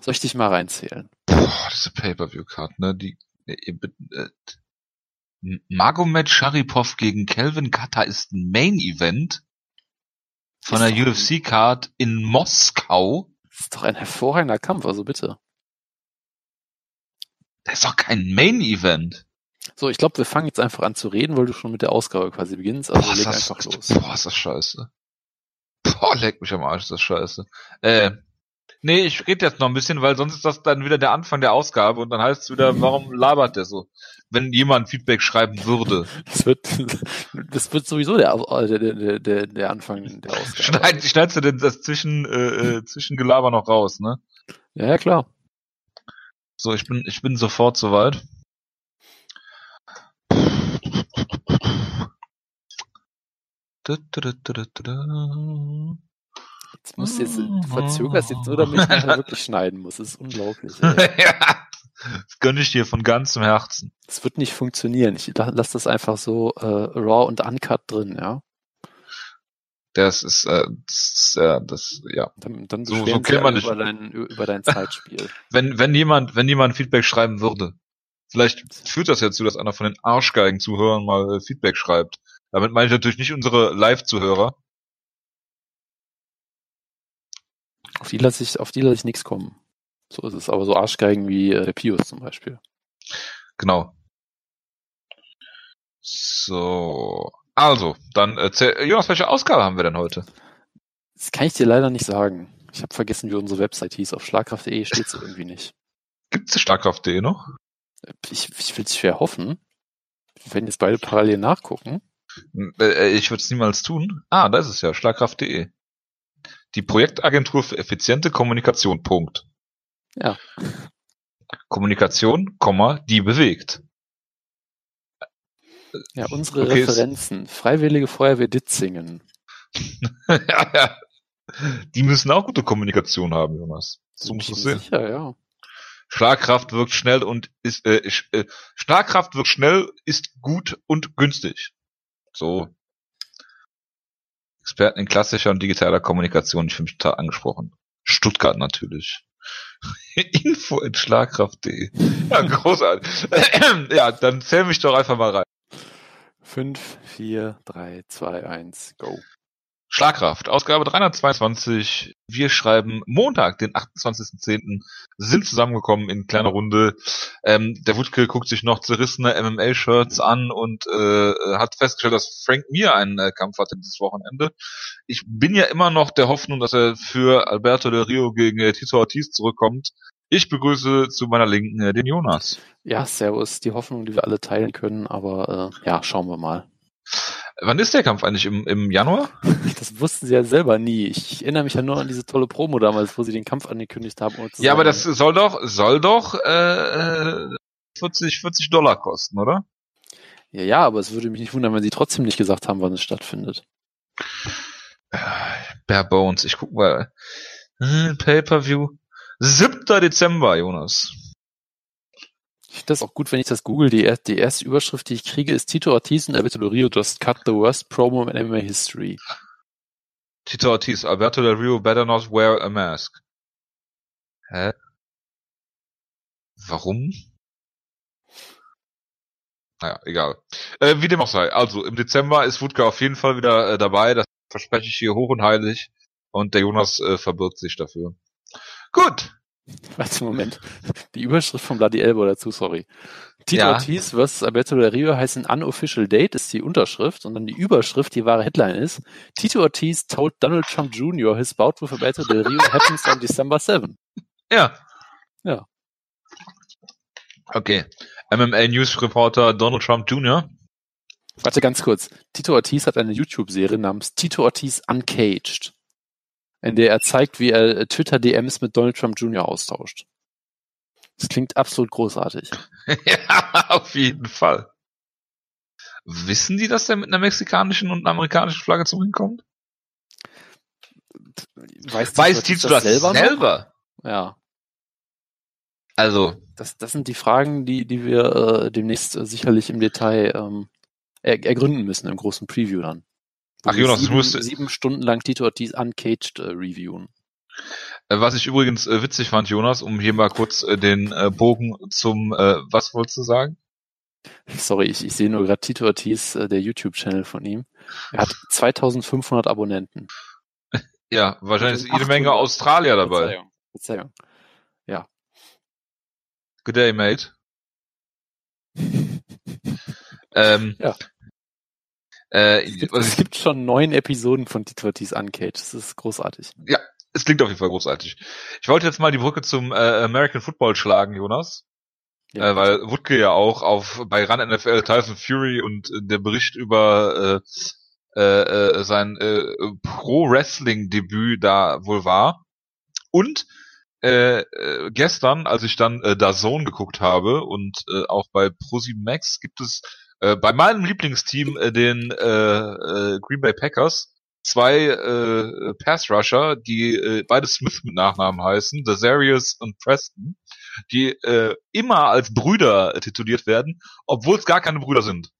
Soll ich dich mal reinzählen? Boah, diese Pay-Per-View-Card, ne? Die, äh, äh, Magomed Sharipov gegen Kelvin Kata ist ein Main-Event von Ist der UFC-Card in Moskau. Das ist doch ein hervorragender Kampf, also bitte. Das ist doch kein Main-Event. So, ich glaube, wir fangen jetzt einfach an zu reden, weil du schon mit der Ausgabe quasi beginnst. Also Boah, ist leg das, einfach los. boah, ist das scheiße. Boah, leck mich am Arsch, ist das scheiße. Äh, nee, ich rede jetzt noch ein bisschen, weil sonst ist das dann wieder der Anfang der Ausgabe und dann heißt es wieder, warum labert der so? Wenn jemand Feedback schreiben würde. Das wird, das wird sowieso der, der, der, der, Anfang der Ausgabe. Schneid, schneidest du denn das zwischen, äh, äh, Zwischengelaber noch raus, ne? Ja, ja, klar. So, ich bin, ich bin sofort soweit. Jetzt musst du jetzt, du verzögerst jetzt nur, damit ich nachher wirklich schneiden muss. Das ist unglaublich. Ja, das gönne ich dir von ganzem Herzen. Das wird nicht funktionieren. Ich la- lass das einfach so äh, raw und uncut drin, ja. Das ist, äh, das, äh, das, ja. Dann, dann So- so sie man über dein, über dein Zeitspiel. Wenn, wenn jemand, wenn jemand Feedback schreiben würde, vielleicht führt das ja zu, dass einer von den Arschgeigen-Zuhörern mal äh, Feedback schreibt. Damit meine ich natürlich nicht unsere Live-Zuhörer. Auf die lasse ich, auf die lasse ich nichts kommen. So ist es. Aber so Arschgeigen wie äh, der Pius zum Beispiel. Genau. So. Also, dann erzähl, Jonas, welche Ausgabe haben wir denn heute? Das kann ich dir leider nicht sagen. Ich habe vergessen, wie unsere Website hieß. Auf schlagkraft.de steht es irgendwie nicht. Gibt's Starkraft.de noch? Ich, ich will es schwer hoffen. Wir werden jetzt beide parallel nachgucken. Äh, Ich würde es niemals tun. Ah, da ist es ja, schlagkraft.de. Die Projektagentur für effiziente Kommunikation. Punkt. Ja. Kommunikation, Komma, die bewegt. Ja, unsere Okay, Referenzen. Freiwillige Feuerwehr Ditzingen. ja, ja. Die müssen auch gute Kommunikation haben, Jonas. So muss es sehen. Sicher, ja. Schlagkraft wirkt schnell und ist äh, äh, Schlagkraft wirkt schnell, ist gut und günstig. So. Experten in klassischer und digitaler Kommunikation, ich fühle mich total angesprochen. Stuttgart natürlich. Info in Schlagkraft.de. Ja, großartig. ja, dann zähl mich doch einfach mal rein. 5, 4, 3, 2, 1, go. Schlagkraft, Ausgabe 322. Wir schreiben Montag, den 28.10. sind zusammengekommen in kleiner Runde. Ähm, der Wutke guckt sich noch zerrissene MMA-Shirts an und äh, hat festgestellt, dass Frank Mir einen äh, Kampf hatte dieses Wochenende. Ich bin ja immer noch der Hoffnung, dass er für Alberto Del Rio gegen äh, Tito Ortiz zurückkommt. Ich begrüße zu meiner Linken äh, den Jonas. Ja, Servus, die Hoffnung, die wir alle teilen können, aber äh, ja, schauen wir mal. Wann ist der Kampf eigentlich? Im, im Januar? Das wussten sie ja selber nie. Ich erinnere mich ja nur an diese tolle Promo damals, wo sie den Kampf angekündigt haben. Ja, aber sagen- das soll doch, soll doch äh, 40, 40 Dollar kosten, oder? Ja, ja, aber es würde mich nicht wundern, wenn sie trotzdem nicht gesagt haben, wann es stattfindet. Bare Bones, ich guck mal. Hm, Pay-Per-View. 7. Dezember, Jonas. Ich finde das auch gut, wenn ich das google. Die, die erste Überschrift, die ich kriege, ist Tito Ortiz und Alberto Del Rio just cut the worst promo in MMA history. Tito Ortiz, Alberto Del Rio better not wear a mask. Hä? Warum? Naja, egal. Äh, wie dem auch sei. Also, im Dezember ist Wutke auf jeden Fall wieder äh, dabei. Das verspreche ich hier hoch und heilig. Und der Jonas äh, verbirgt sich dafür. Gut. Warte, Moment. Die Überschrift von Bloody Elbow dazu, sorry. Tito Ja. Ortiz versus Alberto Del Rio heißt ein unofficial date, ist die Unterschrift. Und dann die Überschrift, die wahre Headline ist, Tito Ortiz told Donald Trump Jr. his bout with Alberto Del Rio happens on December 7. Ja. Ja. Okay. MMA News Reporter Donald Trump Jr. Warte ganz kurz. Tito Ortiz hat eine YouTube-Serie namens Tito Ortiz Uncaged, in der er zeigt, wie er äh, Twitter-DMs mit Donald Trump Jr. austauscht. Das klingt absolut großartig. ja, auf jeden Fall. Wissen die, dass der mit einer mexikanischen und einer amerikanischen Flagge zum Ring kommt? Weiß, Weiß Tito das selber? noch? Ja. Also, Das, das sind die Fragen, die, die wir äh, demnächst äh, sicherlich im Detail ähm, er, ergründen müssen im großen Preview dann. Ach, Jonas, du sieben, musst- sieben Stunden lang Tito Ortiz Uncaged äh, reviewen. Äh, Was ich übrigens äh, witzig fand, Jonas, um hier mal kurz äh, den äh, Bogen zum, äh, was wolltest du sagen? Sorry, ich, ich sehe nur gerade Tito Ortiz, äh, der YouTube-Channel von ihm. Er hat 2500 Abonnenten. Ja, wahrscheinlich ist jede 800. Menge Australier dabei. Verzeihung. Verzeihung. Good day, mate. Ähm, Ja. Äh, Es gibt, es gibt schon neun Episoden von Tito Ortiz Uncaged. Das ist großartig. es klingt auf jeden Fall großartig. Ich wollte jetzt mal die Brücke zum äh, American Football schlagen, Jonas. Ja, äh, weil Wutke ja auch auf bei Run NFL Tyson Fury und äh, der Bericht über äh, äh, äh, sein äh, Pro Wrestling Debüt da wohl war und äh, äh, gestern, als ich dann äh, da Zone geguckt habe und äh, auch bei ProSieben Max gibt es äh, bei meinem Lieblingsteam äh, den äh, äh, Green Bay Packers zwei äh, Pass Rusher, die äh, beide Smith mit Nachnamen heißen, Desarius und Preston die äh, immer als Brüder tituliert werden, obwohl es gar keine Brüder sind.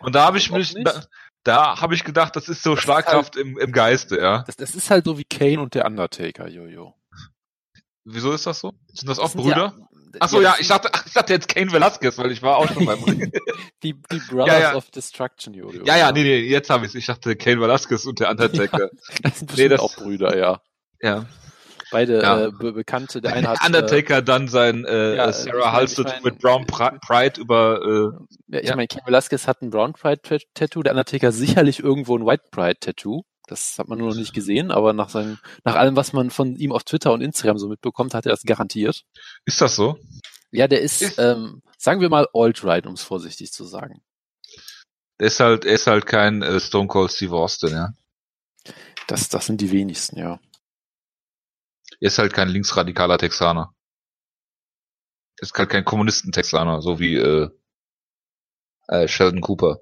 Und da habe ich mich, da, da habe ich gedacht, das ist so Das ist Schlagkraft im, im Geiste, ja. Das, das ist halt so wie Kane und der Undertaker, Jojo. Wieso ist das so? Sind das auch Das sind Brüder? Ja, Ach so, ja, ich dachte, ach, ich dachte jetzt Kane Velasquez, weil ich war auch schon beim. die, die Brothers Ja, ja. of Destruction, Jojo. ja, ja, nee, nee, jetzt habe ich Ich dachte Kane Velasquez und der Undertaker. Das sind Nee, bestimmt das- auch Brüder, ja. ja. Beide Ja. äh, be Bekannte. Der eine hat. Undertaker dann sein äh, ja, äh, Sarah Halsted ich mein- mit Brown Pri- Pride über äh, Äh, ja, ich ja. meine, Ken Velasquez hat ein Brown Pride Tat- Tattoo, der Undertaker sicherlich irgendwo ein White Pride Tattoo. Das hat man nur noch nicht gesehen, aber nach seinem, nach allem, was man von ihm auf Twitter und Instagram so mitbekommt, hat er das garantiert. ist das so? Ja, der ist, Ist- ähm, sagen wir mal alt-right, um es vorsichtig zu sagen. Er ist halt, er ist halt kein äh, Stone Cold Steve Austin, ja. Das, das sind die wenigsten, ja. Er ist halt kein linksradikaler Texaner. Er ist halt kein Kommunisten-Texaner, so wie äh, äh, Sheldon Cooper.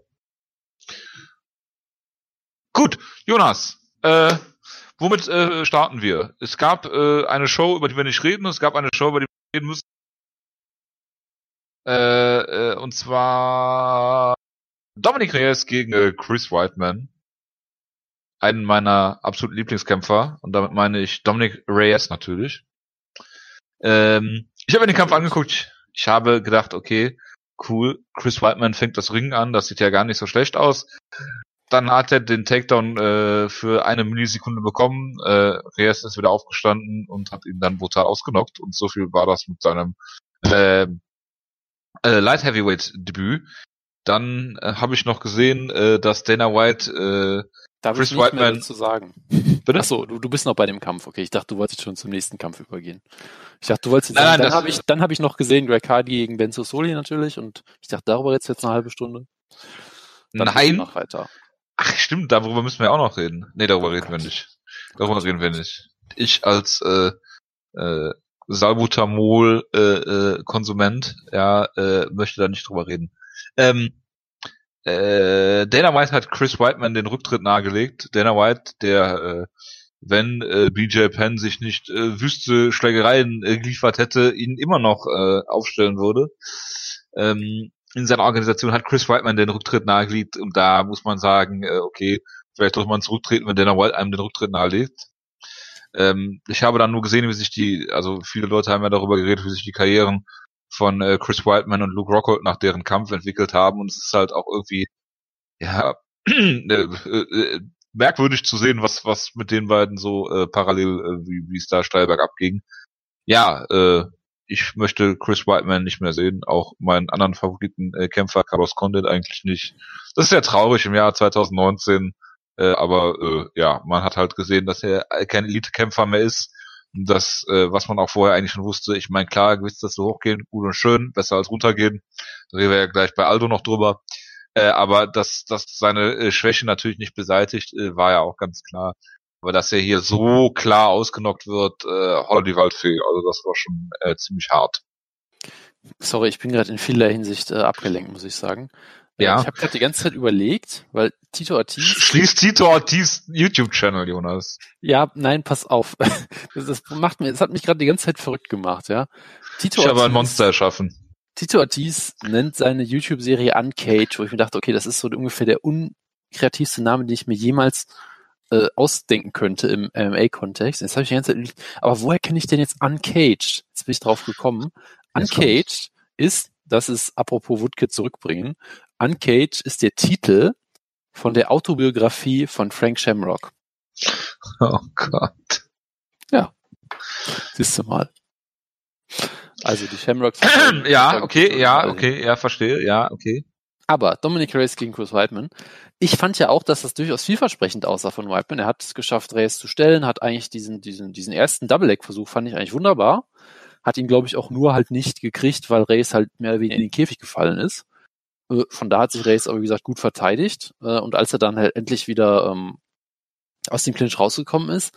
Gut, Jonas, äh, womit äh, starten wir? Es gab äh, eine Show, über die wir nicht reden, es gab eine Show, über die wir reden müssen. Äh, äh, und zwar Dominic Reyes gegen äh, Chris Whiteman. Einen meiner absoluten Lieblingskämpfer. Und damit meine ich Dominic Reyes natürlich. Ähm, ich habe mir den Kampf angeguckt. Ich habe gedacht, okay, cool. Chris Whiteman fängt das Ringen an. Das sieht ja gar nicht so schlecht aus. Dann hat er den Takedown äh, für eine Millisekunde bekommen. Äh, Reyes ist wieder aufgestanden und hat ihn dann brutal ausgenockt. Und so viel war das mit seinem äh, äh, Light Heavyweight Debüt. Dann äh, habe ich noch gesehen, äh, dass Dana White äh, Darf Chris ich nicht mehr Whiteman- dazu sagen? Bitte? Achso, du, du bist noch bei dem Kampf. Okay, ich dachte, du wolltest schon zum nächsten Kampf übergehen. Ich dachte, du wolltest Nein, sagen, nein, dann habe ich, dann habe ich noch gesehen, Greg Hardy gegen Benzo Soli natürlich und ich dachte, darüber jetzt jetzt eine halbe Stunde. Dann Nein. Noch weiter. Ach stimmt, darüber müssen wir auch noch reden. Nee, darüber reden wir nicht. Darüber reden wir nicht. Ich als äh, äh, Salbutamol äh, äh, Konsument, ja, äh, möchte da nicht drüber reden. Ähm, äh, Dana White hat Chris Whiteman den Rücktritt nahegelegt. Dana White, der äh, wenn äh, BJ Penn sich nicht äh, wüste Schlägereien äh, geliefert hätte, ihn immer noch äh, aufstellen würde. Ähm, in seiner Organisation hat Chris Whiteman den Rücktritt nahegelegt und da muss man sagen, äh, okay, vielleicht sollte man zurücktreten, wenn Dana White einem den Rücktritt nahelegt. Ähm, ich habe dann nur gesehen, wie sich die, also viele Leute haben ja darüber geredet, wie sich die Karrieren von äh, Chris Whiteman und Luke Rockhold nach deren Kampf entwickelt haben und es ist halt auch irgendwie, ja, äh, äh, merkwürdig zu sehen, was was mit den beiden so äh, parallel, äh, wie wie es da steil bergab ging. Ja, äh, ich möchte Chris Whiteman nicht mehr sehen, auch meinen anderen Favoriten äh, Kämpfer Carlos Condit eigentlich nicht. Das ist sehr traurig im Jahr 2019, äh, aber äh, ja, man hat halt gesehen, dass er kein Elite-Kämpfer mehr ist. Das, äh, was man auch vorher eigentlich schon wusste, ich meine, klar, gewiss, dass so hochgehen, gut und schön, besser als runtergehen. Da reden wir ja gleich bei Aldo noch drüber. Äh, aber dass, dass seine äh, Schwäche natürlich nicht beseitigt, äh, war ja auch ganz klar. Aber dass er hier so klar ausgenockt wird, äh, holla die Waldfee, also das war schon äh, ziemlich hart. Sorry, ich bin gerade in vieler Hinsicht äh, abgelenkt, muss ich sagen. Äh, Ja. Ich habe gerade die ganze Zeit überlegt, weil Tito Ortiz. Schließt Tito Ortiz YouTube-Channel, Jonas. Ja, nein, pass auf. Das, macht mir, das hat mich gerade die ganze Zeit verrückt gemacht, ja. Tito Ich habe ein Monster erschaffen. Tito Ortiz nennt seine YouTube-Serie Uncaged, wo ich mir dachte, okay, das ist so ungefähr der unkreativste Name, den ich mir jemals äh, ausdenken könnte im MMA-Kontext. Jetzt habe ich die ganze Zeit, aber woher kenne ich denn jetzt Uncaged? Jetzt bin ich drauf gekommen. Uncaged ist, das ist apropos Woodkid zurückbringen, Uncaged ist der Titel von der Autobiografie von Frank Shamrock. Oh Gott. Siehst du mal. Also die Shamrocks. ja, okay, ja, okay, ja, verstehe, ja, okay. Aber Dominic Reyes gegen Chris Whiteman. Ich fand ja auch, dass das durchaus vielversprechend aussah von Whiteman. Er hat es geschafft, Reyes zu stellen, hat eigentlich diesen, diesen, diesen ersten Double-Leg-Versuch fand ich eigentlich wunderbar. Hat ihn, glaube ich, auch nur halt nicht gekriegt, weil Reyes halt mehr oder weniger in den Käfig gefallen ist. Äh, Von da hat sich Reyes aber, wie gesagt, gut verteidigt. Äh, Und als er dann halt endlich wieder ähm, aus dem Clinch rausgekommen ist,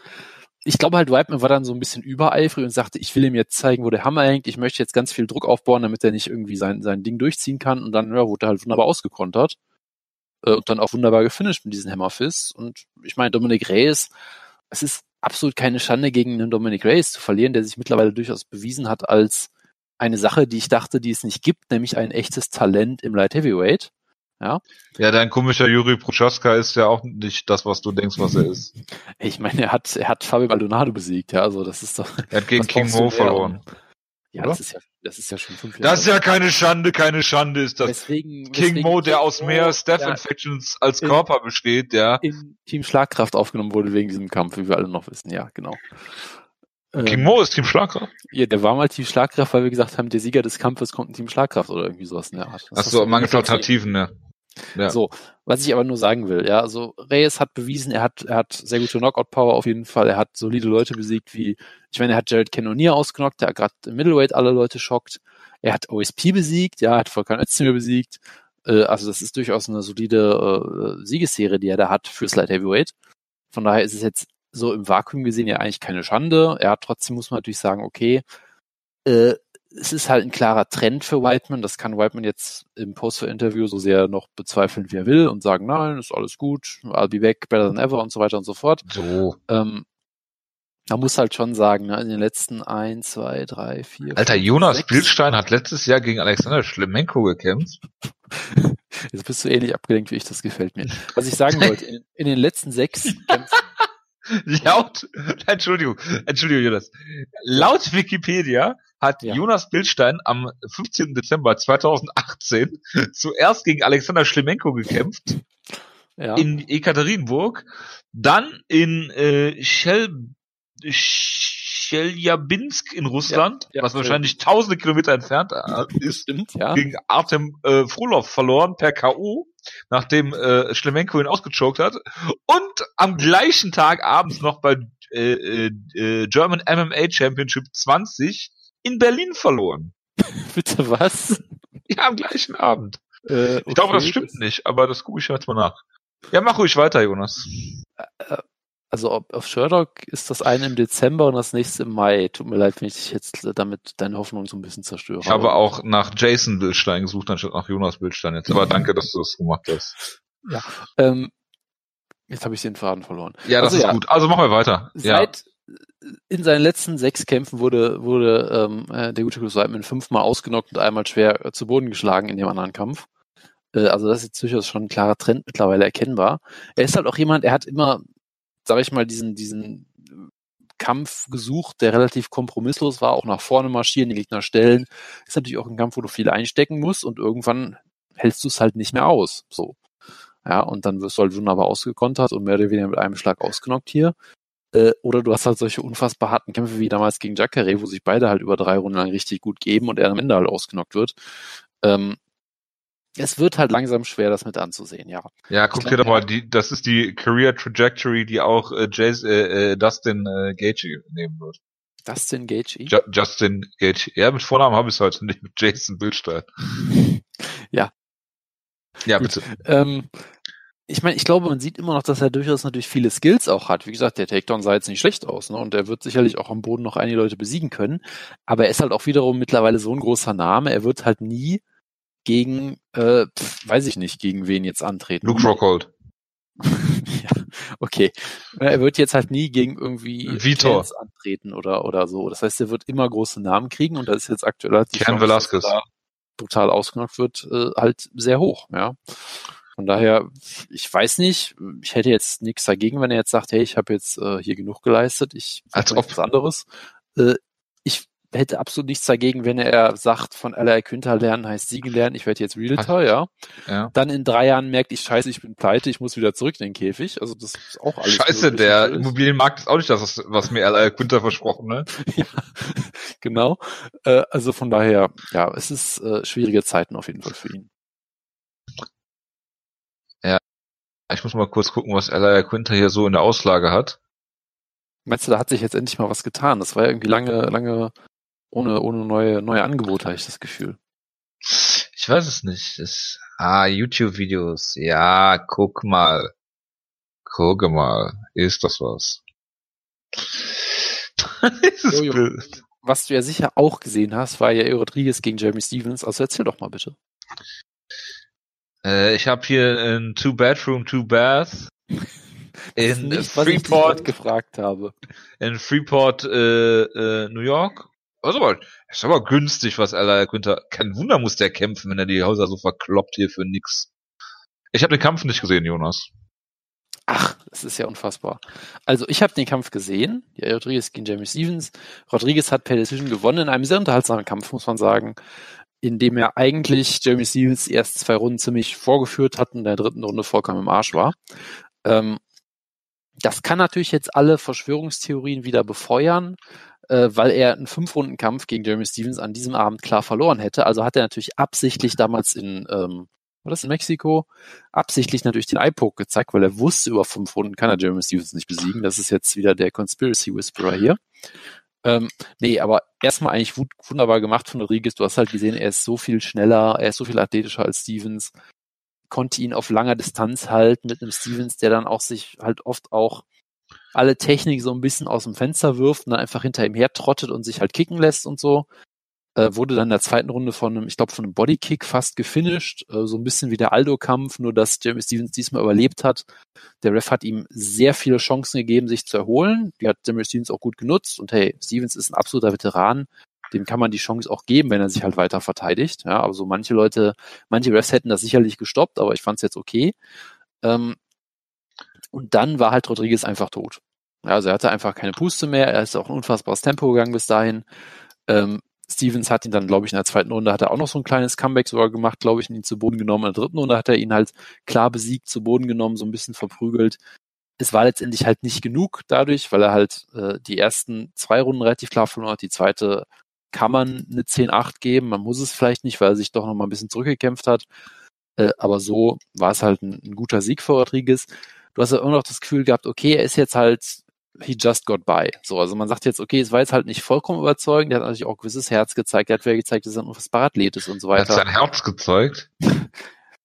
ich glaube halt, Whiteman war dann so ein bisschen übereifrig und sagte, ich will ihm jetzt zeigen, wo der Hammer hängt. Ich möchte jetzt ganz viel Druck aufbauen, damit er nicht irgendwie sein, sein Ding durchziehen kann. Und dann ja, wurde er halt wunderbar ausgekontert. Äh, und dann auch wunderbar gefinisht mit diesen Hammerfists. Und ich meine, Dominic Reyes, es ist absolut keine Schande, gegen einen Dominic Reyes zu verlieren, der sich mittlerweile durchaus bewiesen hat als eine Sache, die ich dachte, die es nicht gibt, nämlich ein echtes Talent im Light Heavyweight. Ja. Ja, dein komischer Juri Prochaska ist ja auch nicht das, was du denkst, was er ist. Ich meine, er hat, er hat Fabio Maldonado besiegt, ja, also das ist doch. Er hat gegen King Mo verloren. Ja, das ist ja, das ist ja schon fünf Das ist ja keine Schande, keine Schande ist das. Weswegen, King Mo, der aus mehr Staff ja, Infections als In- Körper besteht, ja. in Team Schlagkraft aufgenommen wurde wegen diesem Kampf, wie wir alle noch wissen, ja, genau. King Ähm, Mo ist Team Schlagkraft. ja, der war mal Team Schlagkraft, weil wir gesagt haben, der Sieger des Kampfes kommt in Team Schlagkraft oder irgendwie sowas in der Art. Das Achso, mangels Alternativen, ne. Ja. So, was ich aber nur sagen will, ja, also Reyes hat bewiesen, er hat, er hat sehr gute Knockout-Power auf jeden Fall, er hat solide Leute besiegt, wie, ich meine, er hat Jared Cannonier ausgenockt, der hat gerade im Middleweight alle Leute schockt, er hat OSP besiegt, ja, er hat Volkan Özdemir besiegt, äh, also das ist durchaus eine solide äh, Siegesserie, die er da hat für Light Heavyweight. Von daher ist es jetzt so im Vakuum gesehen ja eigentlich keine Schande. Er hat trotzdem, muss man natürlich sagen, okay, äh, es ist halt ein klarer Trend für Whiteman. Das kann Whiteman jetzt im Poster-Interview so sehr noch bezweifeln, wie er will und sagen, nein, ist alles gut, I'll be back, better than ever und so weiter und so fort. So. Ähm, man muss halt schon sagen, ne, in den letzten ein, zwei, drei, vier. Alter, fünf, Jonas sechs- Bildstein hat letztes Jahr gegen Alexander Schlemenko gekämpft. Jetzt bist du ähnlich abgelenkt wie ich, das gefällt mir. Was ich sagen wollte, in, in den letzten sechs Kämpfen, Laut, Entschuldigung, Entschuldigung, Jonas. Laut Wikipedia hat Ja. Jonas Bildstein am 15. Dezember 2018 zuerst gegen Alexander Schlemenko gekämpft ja, in Ekaterinburg, dann in äh, Shel Chelyabinsk in Russland, Ja, ja, was wahrscheinlich tausende Kilometer entfernt äh, ist, stimmt, ja. gegen Artem äh, Frolov verloren per K.O., nachdem äh, Schlemenko ihn ausgechoked hat. Und am gleichen Tag abends noch bei äh, äh, äh, German MMA Championship 20 in Berlin verloren. Bitte was? Ja, am gleichen Abend. Äh, Ich glaube, das okay. stimmt nicht, aber das gucke ich jetzt mal nach. Ja, mach ruhig weiter, Jonas. Also auf, Sherlock ist das eine im Dezember und das nächste im Mai. Tut mir leid, wenn ich dich jetzt damit deine Hoffnung so ein bisschen zerstöre. Ich habe auch nach Jason Bildstein gesucht, anstatt nach Jonas Bildstein jetzt. Aber danke, dass du das gemacht hast. Ähm, jetzt habe ich den Faden verloren. Ja, das Also ist ja. gut. Also machen wir weiter. Ja. In seinen letzten sechs Kämpfen wurde, wurde ähm, äh, der gute Chris Weidman fünfmal ausgenockt und einmal schwer äh, zu Boden geschlagen in dem anderen Kampf. Äh, also das ist jetzt durchaus schon ein klarer Trend mittlerweile erkennbar. Er ist halt auch jemand, er hat immer, sage ich mal, diesen, diesen Kampf gesucht, der relativ kompromisslos war, auch nach vorne marschieren, die Gegner stellen. Ist natürlich auch ein Kampf, wo du viel einstecken musst und irgendwann hältst du es halt nicht mehr aus. So. Ja, und dann wirst du halt wunderbar ausgekontert und mehr oder weniger mit einem Schlag ausgenockt hier. Äh, oder du hast halt solche unfassbar harten Kämpfe wie damals gegen Jacare, wo sich beide halt über drei Runden lang richtig gut geben und er am Ende halt ausgenockt wird. Ähm, es wird halt langsam schwer, das mit anzusehen, ja. Ja, guck dir doch mal, die, das ist die Career Trajectory, die auch äh, Jace, äh, äh, Dustin äh, Gage nehmen wird. Dustin Gage. Ju Justin Gage. Ja, mit Vornamen habe ich es heute nicht, mit Jason Bildstein. Ja. Ja, bitte. Ähm, ich meine, ich glaube, man sieht immer noch, dass er durchaus natürlich viele Skills auch hat. Wie gesagt, der Takedown sah jetzt nicht schlecht aus, ne? Und er wird sicherlich auch am Boden noch einige Leute besiegen können. Aber er ist halt auch wiederum mittlerweile so ein großer Name. Er wird halt nie gegen, äh, weiß ich nicht, gegen wen jetzt antreten. Luke Rockhold. ja, okay. Er wird jetzt halt nie gegen irgendwie Vitor. Antreten oder, oder so. Das heißt, er wird immer große Namen kriegen und da ist jetzt aktuell halt die dass Velasquez. da brutal ausgenockt wird, äh, halt sehr hoch, ja. Von daher, ich weiß nicht, ich hätte jetzt nichts dagegen, wenn er jetzt sagt, hey, ich habe jetzt äh, hier genug geleistet, ich Als ob. was anderes. Äh, ich hätte absolut nichts dagegen, wenn er sagt, von Ally Quinter lernen heißt Siegen lernen, ich werde jetzt Realtor, ja. Ja. Dann in drei Jahren merkt ich, scheiße, ich bin pleite, ich muss wieder zurück in den Käfig. Also das ist auch alles. Scheiße, möglich, der natürlich. Immobilienmarkt ist auch nicht das, was- mir L.A. Quinter versprochen, ne? ja, genau. Äh, also von daher, ja, es ist äh, schwierige Zeiten auf jeden Fall für ihn. Ich muss mal kurz gucken, was L.A. Quinter hier so in der Auslage hat. Meinst du, da hat sich jetzt endlich mal was getan? Das war ja irgendwie lange, lange ohne, ohne neue, neue Angebote, habe ich das Gefühl. Ich weiß es nicht. Das, ah, YouTube-Videos. Ja, guck mal. Guck mal. Ist das was? Dieses Jojo. Bild. Was du ja sicher auch gesehen hast, war ja Rodriguez gegen Jeremy Stevens. Also erzähl doch mal bitte. Äh, ich habe hier ein Two-Bedroom, Two-Bath Das ist in nicht, Freeport, gefragt habe. in Freeport, äh, äh, New York. Also, aber, ist aber günstig, was Ella Quinter. Kein Wunder muss der kämpfen, wenn er die Häuser so verkloppt hier für nix. Ich habe den Kampf nicht gesehen, Jonas. Ach, das ist ja unfassbar. Also ich habe den Kampf gesehen, ja, Rodriguez gegen Jeremy Stevens. Rodriguez hat per Decision gewonnen in einem sehr unterhaltsamen Kampf, muss man sagen, in dem er eigentlich Jeremy Stevens ersten zwei Runden ziemlich vorgeführt hat und in der dritten Runde vollkommen im Arsch war. Ähm, das kann natürlich jetzt alle Verschwörungstheorien wieder befeuern, äh, weil er einen Fünf-Runden-Kampf gegen Jeremy Stevens an diesem Abend klar verloren hätte. Also hat er natürlich absichtlich damals in, ähm, war das in Mexiko, absichtlich natürlich den Eye-Poke gezeigt, weil er wusste, über fünf Runden kann er Jeremy Stevens nicht besiegen. Das ist jetzt wieder der Conspiracy Whisperer hier. Ähm, nee, aber erstmal eigentlich wunderbar gemacht von Rodriguez. Du hast halt gesehen, er ist so viel schneller, er ist so viel athletischer als Stevens, konnte ihn auf langer Distanz halten mit einem Stevens, der dann auch sich halt oft auch alle Technik so ein bisschen aus dem Fenster wirft und dann einfach hinter ihm her trottet und sich halt kicken lässt und so. Äh, wurde dann in der zweiten Runde von einem, ich glaube, von einem Bodykick fast gefinisht. Äh, so ein bisschen wie der Aldo-Kampf, nur dass Jeremy Stevens diesmal überlebt hat. Der Ref hat ihm sehr viele Chancen gegeben, sich zu erholen. Die hat Jeremy Stevens auch gut genutzt. Und hey, Stevens ist ein absoluter Veteran. Dem kann man die Chance auch geben, wenn er sich halt weiter verteidigt. Ja, aber so manche Leute, manche Refs hätten das sicherlich gestoppt, aber ich fand es jetzt okay. Ähm, und dann war halt Rodriguez einfach tot. Ja, also er hatte einfach keine Puste mehr. Er ist auch ein unfassbares Tempo gegangen bis dahin. Ähm, Stevens hat ihn dann, glaube ich, in der zweiten Runde hat er auch noch so ein kleines Comeback sogar gemacht, glaube ich, und ihn zu Boden genommen. In der dritten Runde hat er ihn halt klar besiegt, zu Boden genommen, so ein bisschen verprügelt. Es war letztendlich halt nicht genug dadurch, weil er halt äh, die ersten zwei Runden relativ klar verloren hat. Die zweite kann man eine 10-8 geben. Man muss es vielleicht nicht, weil er sich doch noch mal ein bisschen zurückgekämpft hat. Äh, aber so war es halt ein, ein guter Sieg für Rodriguez. Du hast ja immer noch das Gefühl gehabt, okay, er ist jetzt halt he just got by. So, also man sagt jetzt, okay, es war jetzt halt nicht vollkommen überzeugend, er hat natürlich auch ein gewisses Herz gezeigt, er hat wieder gezeigt, dass er ein unfassbarer Athlet ist und so Er hat weiter. sein Herz gezeigt.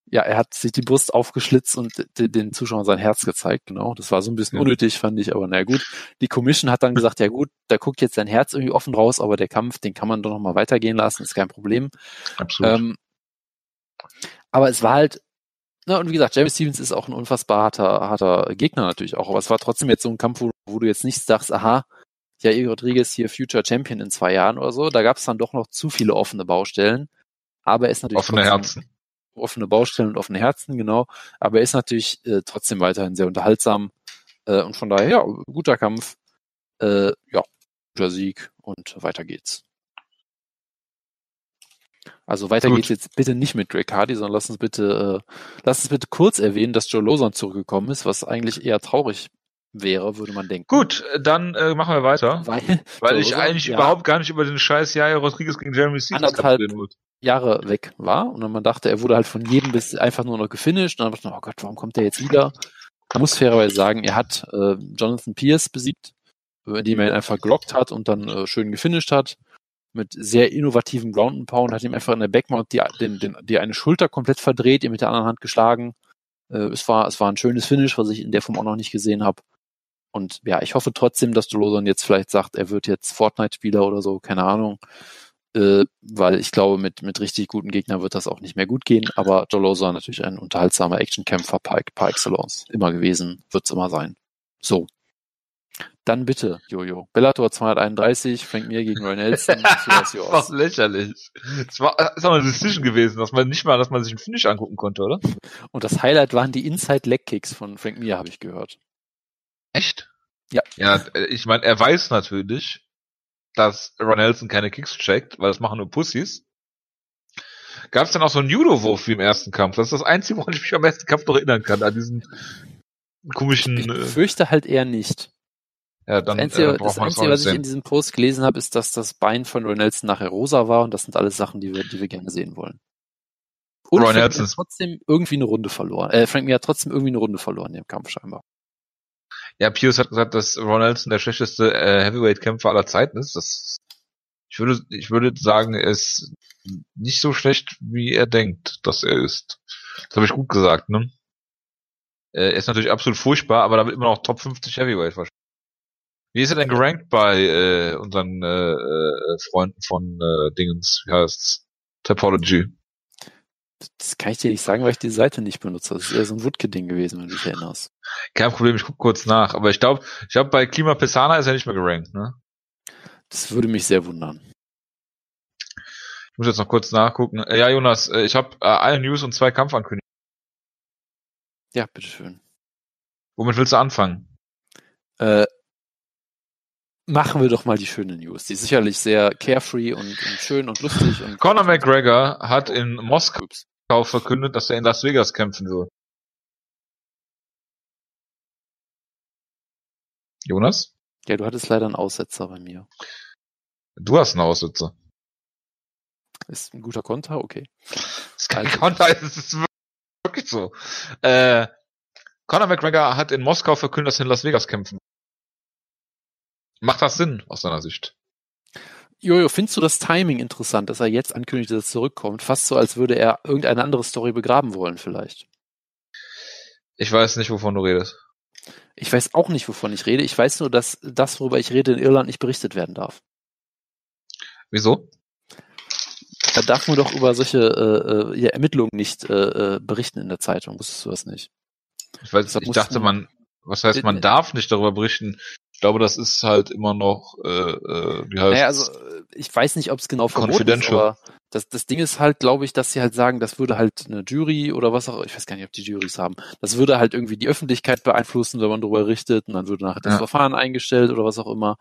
Ja, er hat sich die Brust aufgeschlitzt und den Zuschauern sein Herz gezeigt, genau. Das war so ein bisschen Ja. unnötig, fand ich, aber naja gut. Die Commission hat dann gesagt, ja gut, da guckt jetzt sein Herz irgendwie offen raus, aber der Kampf, den kann man doch noch mal weitergehen lassen, ist kein Problem. Absolut. Ähm, aber es war halt, na, und wie gesagt, Jeremy Stevens ist auch ein unfassbar harter, harter Gegner natürlich auch, aber es war trotzdem jetzt so ein Kampf, wo, wo du jetzt nicht sagst, aha, ja, Igor Rodriguez hier Future Champion in zwei Jahren oder so, da gab es dann doch noch zu viele offene Baustellen, aber er ist natürlich Offene Herzen. offene Baustellen und offene Herzen, genau, aber er ist natürlich äh, trotzdem weiterhin sehr unterhaltsam äh, und von daher, ja, guter Kampf, äh, ja, guter Sieg und weiter geht's. Also weiter Gut. geht's jetzt bitte nicht mit Drake Hardy, sondern lass uns bitte, äh, lass uns bitte kurz erwähnen, dass Joe Lawson zurückgekommen ist, was eigentlich eher traurig wäre, würde man denken. Gut, dann äh, machen wir weiter. Weil, Weil ich eigentlich ja, überhaupt gar nicht über den scheiß Jair Rodriguez gegen Jeremy Stevens Anderthalb-. Jahre weg war und dann man dachte, er wurde halt von jedem bis einfach nur noch gefinisht und dann dachte man, oh Gott, warum kommt der jetzt wieder? Man muss fairerweise sagen, er hat äh, Jonathan Pierce besiegt, äh, indem er ihn einfach gelockt hat und dann äh, schön gefinisht hat mit sehr innovativen Ground and Pound, hat ihm einfach in der Backmount die, den, den, die eine Schulter komplett verdreht, ihm mit der anderen Hand geschlagen. Äh, es war es war ein schönes Finish, was ich in der Form auch noch nicht gesehen habe. Und ja, ich hoffe trotzdem, dass Dolozon jetzt vielleicht sagt, er wird jetzt Fortnite-Spieler oder so, keine Ahnung äh, weil ich glaube, mit, mit richtig guten Gegnern wird das auch nicht mehr gut gehen. Aber Jolosa natürlich ein unterhaltsamer Actionkämpfer par, par excellence. Immer gewesen, wird's immer sein. So. Dann bitte, Jojo. Bellator 231, Frank Mir gegen Roy Nelson. das war lächerlich. Das war, das ist auch eine Decision gewesen, dass man nicht mal, dass man sich einen Finish angucken konnte, oder? Und das Highlight waren die Inside Leg Kicks von Frank Mir, habe ich gehört. Echt? Ja. Ja, ich meine, er weiß natürlich, dass Ron Nelson keine Kicks checkt, weil das machen nur Pussys. Gab es dann auch so einen Judo-Wurf wie im ersten Kampf? Das ist das Einzige, woran ich mich am ersten Kampf noch erinnern kann, an diesen komischen. Ich äh, fürchte halt eher nicht. Ja, dann, das Einzige, äh, das Einzige was ich in diesem Post gelesen habe, ist, dass das Bein von Roy Nelson nachher rosa war und das sind alles Sachen, die wir, die wir gerne sehen wollen. Und Roy Nelson. hat trotzdem irgendwie eine Runde verloren. Äh, Frank Mir hat trotzdem irgendwie eine Runde verloren im Kampf scheinbar. Ja, Pius hat gesagt, dass Ron Nelson der schlechteste äh, Heavyweight-Kämpfer aller Zeiten ist. Das, ich würde, ich würde sagen, er ist nicht so schlecht, wie er denkt, dass er ist. Das habe ich gut gesagt, ne? Äh, Er ist natürlich absolut furchtbar, aber damit immer noch Top 50 Heavyweight wahrscheinlich. Wie ist er denn gerankt bei äh, unseren äh, äh, Freunden von äh, Dingens, wie heißt's? Topology. Das kann ich dir nicht sagen, weil ich die Seite nicht benutze. Das ist eher so ein Wutke-Ding gewesen, wenn du dich erinnerst. Kein Problem, ich gucke kurz nach. Aber ich glaube, ich glaube, bei Klima Pesana ist er nicht mehr gerankt, ne? Das würde mich sehr wundern. Ich muss jetzt noch kurz nachgucken. Äh, Ja, Jonas, äh, ich habe äh, eine News und zwei Kampfankündigungen. Ja, bitteschön. Womit willst du anfangen? Äh, machen wir doch mal die schöne News. Die sicherlich sehr carefree und, und schön und lustig. Und Conor McGregor hat in Moskau verkündet, dass er in Las Vegas kämpfen wird. Jonas? Ja, du hattest leider einen Aussetzer bei mir. Du hast einen Aussitzer. Ist ein guter Konter, okay. Ist kein Konter, es ist wirklich so. Äh, Conor McGregor hat in Moskau verkündet, dass er in Las Vegas kämpfen wird. Macht das Sinn aus deiner Sicht? Jojo, findest du das Timing interessant, dass er jetzt ankündigt, dass er zurückkommt? Fast so, als würde er irgendeine andere Story begraben wollen, vielleicht. Ich weiß nicht, wovon du redest. Ich weiß auch nicht, wovon ich rede. Ich weiß nur, dass das, worüber ich rede, in Irland nicht berichtet werden darf. Wieso? Da darf man doch über solche äh, äh, Ermittlungen nicht äh, äh, berichten in der Zeitung. Wusstest du das nicht? Ich weiß, ich dachte, man- man, was heißt, man Äh, darf nicht darüber berichten. Ich glaube, das ist halt immer noch, äh, äh, wie heißt Naja, also äh, ich weiß nicht, ob es genau verboten ist, aber das, das Ding ist halt, glaube ich, dass sie halt sagen, das würde halt eine Jury oder was auch, ich weiß gar nicht, ob die Juries haben, das würde halt irgendwie die Öffentlichkeit beeinflussen, wenn man darüber richtet und dann würde nachher das Ja. Verfahren eingestellt oder was auch immer.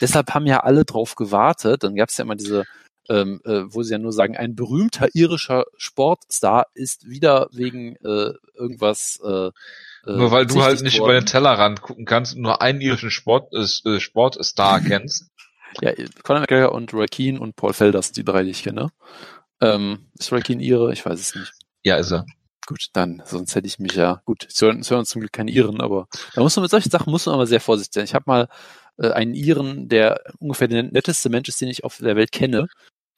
Deshalb haben ja alle drauf gewartet. Dann gab es ja immer diese, ähm, äh, wo sie ja nur sagen, ein berühmter irischer Sportstar ist wieder wegen äh, irgendwas äh, Nur weil du halt nicht worden. über den Tellerrand gucken kannst und nur einen irischen Sport, äh, Sportstar kennst. Ja, Conor McGregor und Roy Keane und Paul Felders, die drei, die ich kenne. Ähm, ist Roy Keane Ire? Ich weiß es nicht. Ja, ist er. Gut, dann, sonst hätte ich mich ja, gut, es hören, hören uns zum Glück keine Iren, aber da muss man mit solchen Sachen muss man aber sehr vorsichtig sein. Ich habe mal äh, einen Iren, der ungefähr der netteste Mensch ist, den ich auf der Welt kenne,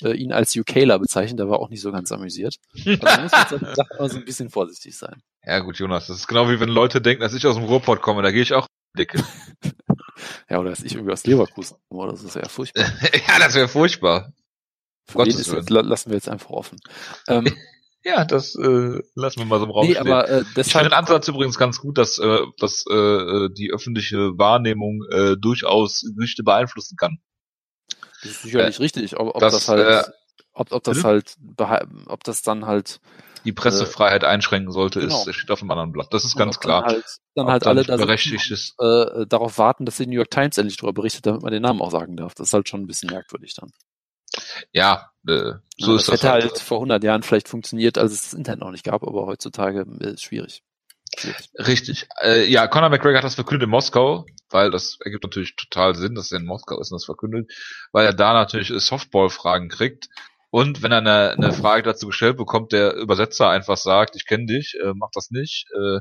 äh, ihn als UKler bezeichnet, der war auch nicht so ganz amüsiert. Also man muss so ein bisschen vorsichtig sein. Ja gut, Jonas, das ist genau wie wenn Leute denken, dass ich aus dem Ruhrpott komme, da gehe ich auch dicke. Ja, oder dass ich irgendwie aus Leverkusen komme, oder das ist ja furchtbar. ja, das wäre furchtbar. Für Gottes ist Willen. lassen wir jetzt einfach offen. Ähm, Ja, das äh, lassen wir mal so im Raum nee, stehen. aber äh, ich finde den Ansatz übrigens ganz gut, dass, äh, dass äh, die öffentliche Wahrnehmung äh, durchaus Gerüchte beeinflussen kann. Das ist sicherlich richtig, ob, ob das, das, halt, äh, ob, ob das halt, ob das dann halt, Die Pressefreiheit einschränken sollte, genau. ist, steht auf einem anderen Blatt. Das ist ganz dann klar. halt, dann halt alle nicht da sitzen berechtigt ist. äh, darauf warten, dass die New York Times endlich darüber berichtet, damit man den Namen auch sagen darf. Das ist halt schon ein bisschen merkwürdig dann. Ja, äh, so Ja, ist das das hätte halt vor 100 Jahren vielleicht funktioniert, als es das Internet noch nicht gab, aber heutzutage äh, ist schwierig. Richtig. Äh, ja, Conor McGregor hat das verkündet in Moskau, weil das ergibt natürlich total Sinn, dass er in Moskau ist und das verkündet, weil er da natürlich Softball-Fragen kriegt. Und wenn er eine, eine Frage dazu gestellt bekommt, der Übersetzer einfach sagt, ich kenne dich, äh, mach das nicht, äh,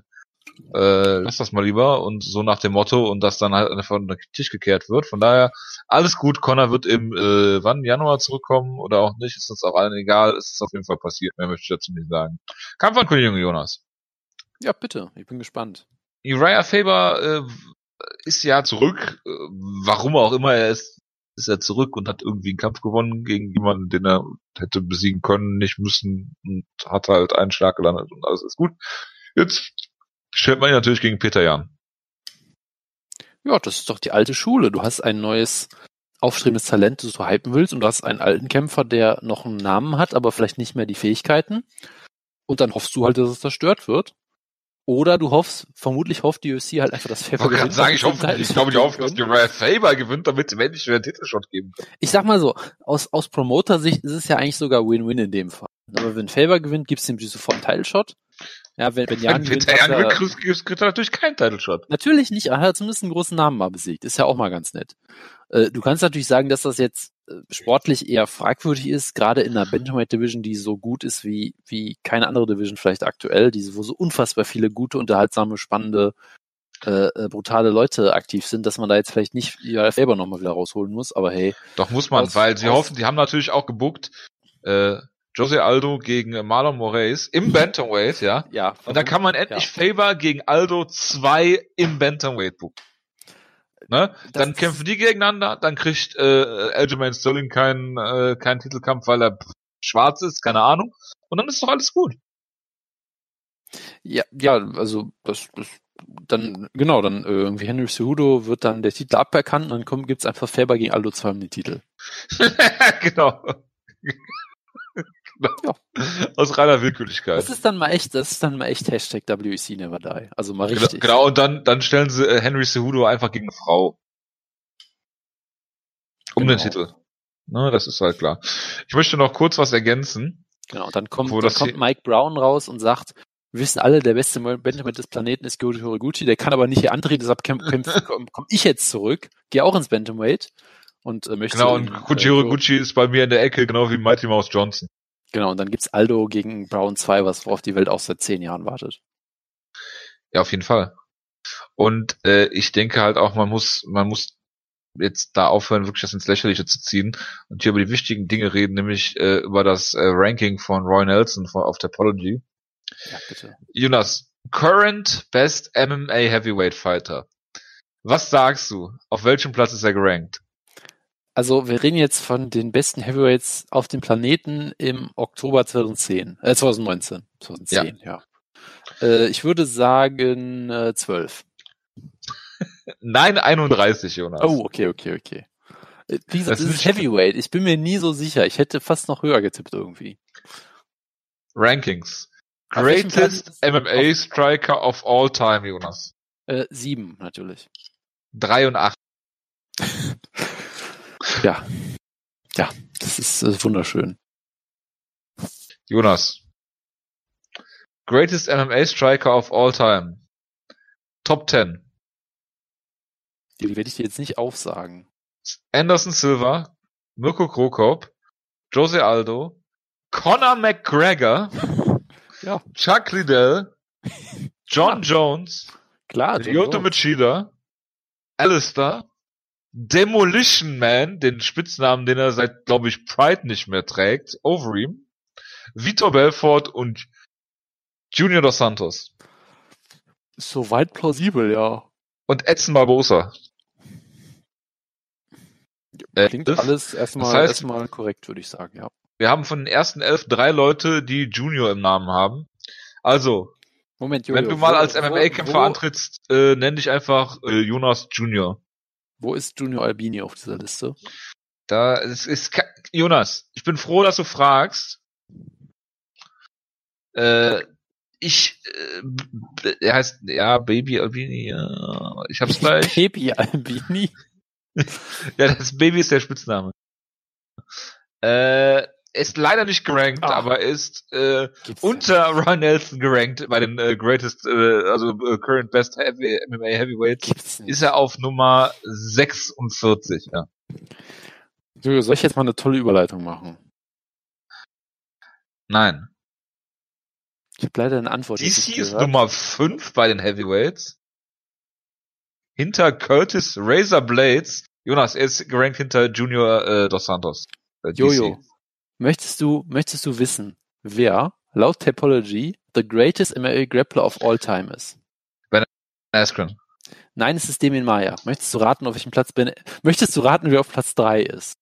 äh, lass das mal lieber und so nach dem Motto und das dann halt unter den Tisch gekehrt wird. Von daher, alles gut, Connor wird im äh, wann Januar zurückkommen oder auch nicht, ist uns auch allen egal, ist es auf jeden Fall passiert, mehr möchte ich dazu nicht sagen. Kampfankündigung, Jonas. Ja, bitte, ich bin gespannt. Uriah Faber äh, ist ja zurück, äh, warum auch immer er ist, ist er zurück und hat irgendwie einen Kampf gewonnen gegen jemanden, den er hätte besiegen können, nicht müssen und hat halt einen Schlag gelandet und alles ist gut. Jetzt stellt man ihn natürlich gegen Peter Jan. Ja, das ist doch die alte Schule. Du hast ein neues aufstrebendes Talent, das du hypen willst, und du hast einen alten Kämpfer, der noch einen Namen hat, aber vielleicht nicht mehr die Fähigkeiten. Und dann hoffst du halt, dass es zerstört wird. Oder du hoffst, vermutlich hofft die UFC halt einfach, dass Faber gerade sagen, ich hoffe, ich glaube, ich hoffe, dass können. Uriah Faber gewinnt, damit sie endlich wieder einen Titelshot geben können. Ich sag mal so, aus, aus Promoter-Sicht ist es ja eigentlich sogar Win-Win in dem Fall. Aber wenn Faber gewinnt, gibt's ihm sofort einen Title-Shot. Ja, wenn, wenn Jan gewinnt, hat er, kriegt kriegt er natürlich keinen Titelshot. natürlich nicht, aber er hat zumindest einen großen Namen mal besiegt. Ist ja auch mal ganz nett. Äh, du kannst natürlich sagen, dass das jetzt äh, sportlich eher fragwürdig ist, gerade in einer Bantamweight Division, die so gut ist wie, wie keine andere Division vielleicht aktuell, die, wo so unfassbar viele gute, unterhaltsame, spannende, äh, äh, brutale Leute aktiv sind, dass man da jetzt vielleicht nicht Uriah Faber nochmal wieder rausholen muss, aber hey, Doch muss man, Aus- weil sie hoffen, die haben natürlich auch gebuckt, äh, Jose Aldo gegen äh, Marlon Moraes im Bantamweight, ja. ja. Und dann kann man endlich Faber gegen Aldo 2 im Bantamweight buchen. Ne? Das Dann kämpfen die gegeneinander, dann kriegt äh, Aljamain Sterling keinen äh, keinen Titelkampf, weil er schwarz ist, keine Ahnung. Und dann ist doch alles gut. Ja, ja, also das, das dann genau, dann äh, irgendwie Henry Cejudo wird dann der Titel aberkannt und dann kommt, gibt's einfach Faber gegen Aldo 2 um den Titel. genau. Genau. Aus reiner Willkürlichkeit. Das ist dann mal echt, das ist dann mal echt Hashtag WEC Never Die. Also mal Genau, richtig. genau, und dann, dann stellen sie äh, Henry Cejudo einfach gegen Frau. Um den Genau. Titel. Ne, das ist halt klar. Ich möchte noch kurz was ergänzen. Genau, dann kommt, dann kommt Mike Brown raus und sagt, wir wissen alle, der beste Bantamweight des Planeten ist Goji Horiguchi, der kann aber nicht hier antreten, deshalb kämpf- komm, ich jetzt zurück, gehe auch ins Bantamweight und äh, möchte Genau, und Kojiro äh, Gucci ist bei mir in der Ecke, genau wie Mighty Mouse Johnson. Genau, und dann gibt's Aldo gegen Brown 2, was worauf die Welt auch seit zehn Jahren wartet. Ja, auf jeden Fall. Und äh, ich denke halt auch, man muss, man muss jetzt da aufhören, wirklich das ins Lächerliche zu ziehen und hier über die wichtigen Dinge reden, nämlich äh, über das äh, Ranking von Roy Nelson von, auf Topology. Ja, bitte. Jonas, current best MMA Heavyweight Fighter. Was sagst du? Auf welchem Platz ist er gerankt? Also wir reden jetzt von den besten Heavyweights auf dem Planeten im Oktober 2010, äh 2019, 2010, ja. Äh, ich würde sagen äh, 12. Nein, 31, Jonas. Oh, okay, okay, okay. Äh, Wie gesagt, Das ist Heavyweight. Ich bin mir nie so sicher. Ich hätte fast noch höher getippt irgendwie. Rankings. Greatest? MMA Striker of all time, Jonas. Äh, sieben natürlich. 83. Ja. Ja, das ist äh, wunderschön. Jonas. Greatest MMA Striker of all time. Top 10. Die werde ich dir jetzt nicht aufsagen. Anderson Silva, Mirko Krokop, Jose Aldo, Conor McGregor, Ja, Chuck Liddell, John. Jones, klar. Lyoto. Machida, Alistair, Demolition Man, den Spitznamen, den er seit, glaube ich, Pride nicht mehr trägt, Overeem, Vitor Belfort und Junior dos Santos. Soweit plausibel, ja. Und Edson Barbosa. Äh, Klingt das- alles erstmal das heißt- erstmal korrekt, würde ich sagen, ja. Wir haben von den ersten elf drei Leute, die Junior im Namen haben. Also, Moment, wenn Jojo, du mal als MMA-Kämpfer antrittst, äh, nenn dich einfach äh, Jonas Junior. Wo ist Junior Albini auf dieser Liste? Da es ist Jonas, ich bin froh, dass du fragst. Äh, ich, äh, er heißt ja Baby Albini. Ja, ich hab's gleich. Baby Albini. ja, das Baby ist der Spitzname. Äh, ist leider nicht gerankt, Ah. aber er ist äh, Gibt's unter Ron Nelson gerankt bei den äh, greatest, äh, also äh, current best heavy, MMA Heavyweights. Gibt's nicht. Ist er auf Nummer 46, ja. Jojo, soll ich jetzt mal eine tolle Überleitung machen? Nein. Ich habe leider eine Antwort. DC ist gehört. Nummer 5 bei den Heavyweights. Hinter Curtis Razor Blades. Jonas, er ist gerankt hinter Junior äh, Dos Santos. Äh, DC. Möchtest du, möchtest du wissen, wer laut Topology the greatest MMA Grappler of all time ist? Askren. Nein, es ist Demin Maya. Möchtest du raten, auf welchem Platz Ben, möchtest du raten, wer auf Platz 3 ist?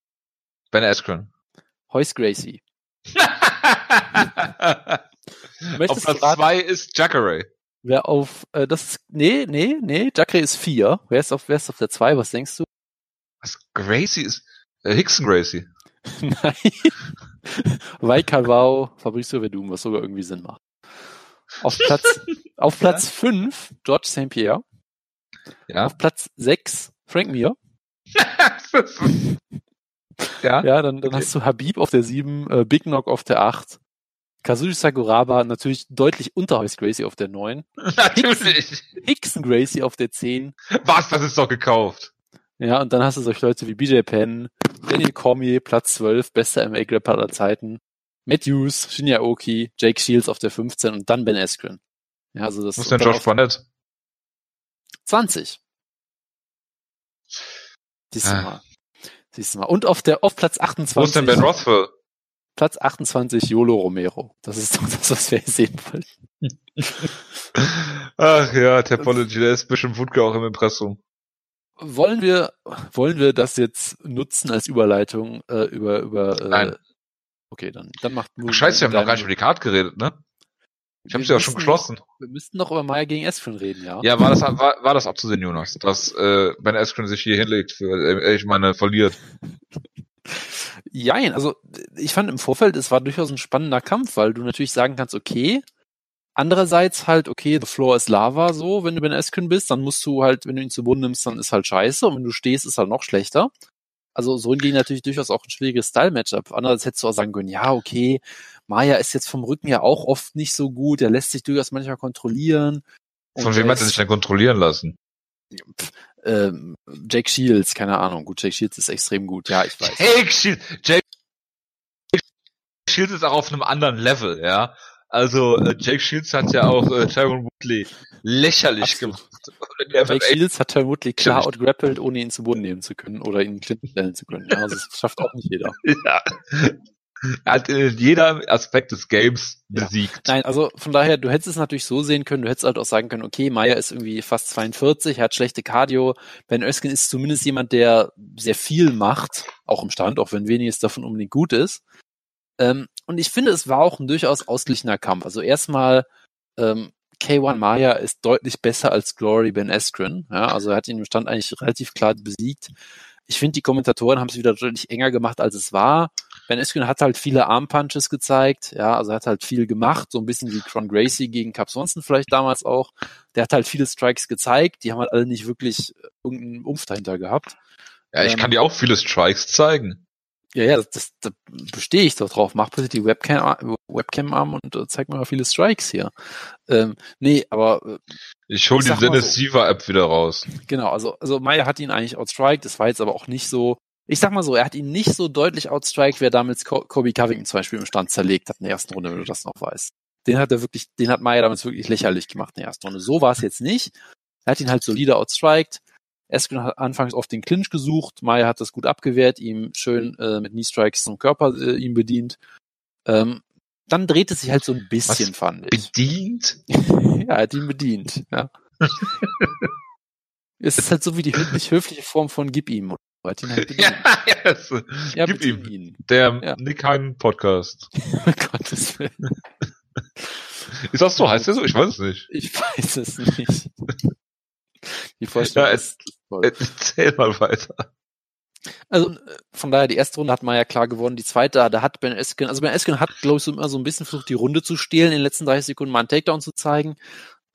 Ben Askren. Hoyce Gracie. Auf Platz du raten, 2 ist Jacare. Wer auf, äh, das ist, nee, nee, nee, Jacre ist vier. Wer ist auf, wer ist auf der zwei? Was denkst du? Was, Gracie ist, äh, Hickson Gracie. Nein. Vaikalvao, Fabrizio Verdum, was sogar irgendwie Sinn macht. Auf Platz, auf Platz fünf George St. Pierre. Ja. Auf Platz sechs Frank Mir. ja. Ja, dann, dann Okay. hast du Habib auf der sieben, äh, Big Knock auf der acht. Kazushi Sakuraba natürlich deutlich unter Horace Gracie auf der neun. Natürlich. Hickson Gracie auf der zehn. Was, das ist doch gekauft. Ja, und dann hast du solche Leute wie BJ Penn, Daniel Cormier, Platz 12, bester MA-Grapper aller Zeiten, Matt Hughes, Shinya Oki, Jake Shields auf der 15 und dann Ben Askren. Ja, also das Wo ist denn Josh Barnett? 20. Siehst du Ah. mal. Siehst du mal. Und auf der, auf Platz 28. Wo ist denn Ben Rothwell? Platz 28 Yolo Romero. Das ist doch das, was wir hier sehen wollten. Ach ja, Topology, der ist bestimmt Wutke auch im Impressum. Wollen wir, wollen wir das jetzt nutzen als Überleitung, äh, über, über, äh, Nein. Okay, dann, dann macht Ach, scheiße, wir haben noch gar nicht über die Card geredet, ne? Ich habe sie ja schon geschlossen. Wir müssten noch über Maya gegen Esfrin reden, ja? Ja, war das, war, war das abzusehen, Jonas, dass äh, Ben Askren sich hier hinlegt, für, äh, ich meine, verliert. Jein, also ich fand im Vorfeld, es war durchaus ein spannender Kampf, weil du natürlich sagen kannst, okay, andererseits halt, okay, the floor is lava, so, wenn du Ben Askren bist, dann musst du halt, wenn du ihn zu Boden nimmst, dann ist halt scheiße und wenn du stehst, ist halt noch schlechter. Also so hingegen natürlich durchaus auch ein schwieriges Style-Matchup. Andererseits hättest du auch sagen können, ja, okay, Maya ist jetzt vom Rücken ja auch oft nicht so gut, er lässt sich durchaus manchmal kontrollieren. Von wem hat er sich denn kontrollieren lassen? ähm, Jake Shields, keine Ahnung. Gut, Jake Shields ist extrem gut, ja, ich weiß. Jake Shields, Jake Shields ist auch auf einem anderen Level, ja. Also äh, Jake Shields hat ja auch äh, Tyron Woodley lächerlich Absolut. gemacht. Jake. Shields hat vermutlich klar Stimmt. outgrappelt, ohne ihn zu Boden nehmen zu können oder ihn in Clinton stellen zu können. Ja, also das schafft auch nicht jeder. Ja. Er hat in jeder Aspekt des Games Ja. besiegt. Nein, also von daher, du hättest es natürlich so sehen können, du hättest halt auch sagen können, okay, Meyer ist irgendwie fast 42, er hat schlechte Cardio. Ben Öskin ist zumindest jemand, der sehr viel macht, auch im Stand, auch wenn weniges davon unbedingt gut ist. Ähm, und ich finde, es war auch ein durchaus ausgeglichener Kampf. Also erstmal, ähm, K1 Maya ist deutlich besser als Glory Ben Askren. Ja, also er hat ihn im Stand eigentlich relativ klar besiegt. Ich finde, die Kommentatoren haben es wieder deutlich enger gemacht, als es war. Ben Askren hat halt viele Armpunches gezeigt, ja, also er hat halt viel gemacht, so ein bisschen wie Tron Gracie gegen Cap Swanson vielleicht damals auch. Der hat halt viele Strikes gezeigt, die haben halt alle nicht wirklich irgendeinen Umf dahinter gehabt. Ja, ich ähm, kann dir auch viele Strikes zeigen. Ja, ja, das, das, da bestehe ich doch drauf. Mach bitte die Webcam, Webcam an und äh, zeig mir mal viele Strikes hier. Ähm, nee, aber äh, Ich hol Ich die Dennis so. Siever App wieder raus. Genau, also, also Meyer hat ihn eigentlich outstriked, das war jetzt aber auch nicht so, ich sag mal so, er hat ihn nicht so deutlich outstriked, wie er damals Kobe Covington zum Beispiel im Stand zerlegt hat in der ersten Runde, wenn du das noch weißt. Den hat er wirklich, den hat Meyer damals wirklich lächerlich gemacht in der ersten Runde. So war es jetzt nicht. Er hat ihn halt solide outstriked. Eskren hat anfangs oft den Clinch gesucht. Meyer hat das gut abgewehrt, ihm schön äh, mit Knee Strikes zum Körper äh, ihm bedient. Ähm, dann dreht es sich halt so ein bisschen, Was? fand ich. Bedient? Ja, er hat ihn bedient, ja. es ist halt so wie die höflich, höfliche Form von gib ihm. Ihn halt. Ja, yes. Ja, gib ihm. ihn. Der Ja. Nick Hein Podcast. Gottes Willen. Ist das so? Heißt der so? Ich weiß es nicht. Ich weiß es nicht. Die Vorstellung Ja, ist toll. Erzähl mal weiter. Also äh, von daher, die erste Runde hat man ja klar gewonnen. Die zweite, da hat Ben Eskin, also Ben Eskin hat, glaube ich, so immer so ein bisschen versucht, die Runde zu stehlen, in den letzten 30 Sekunden mal einen Takedown zu zeigen.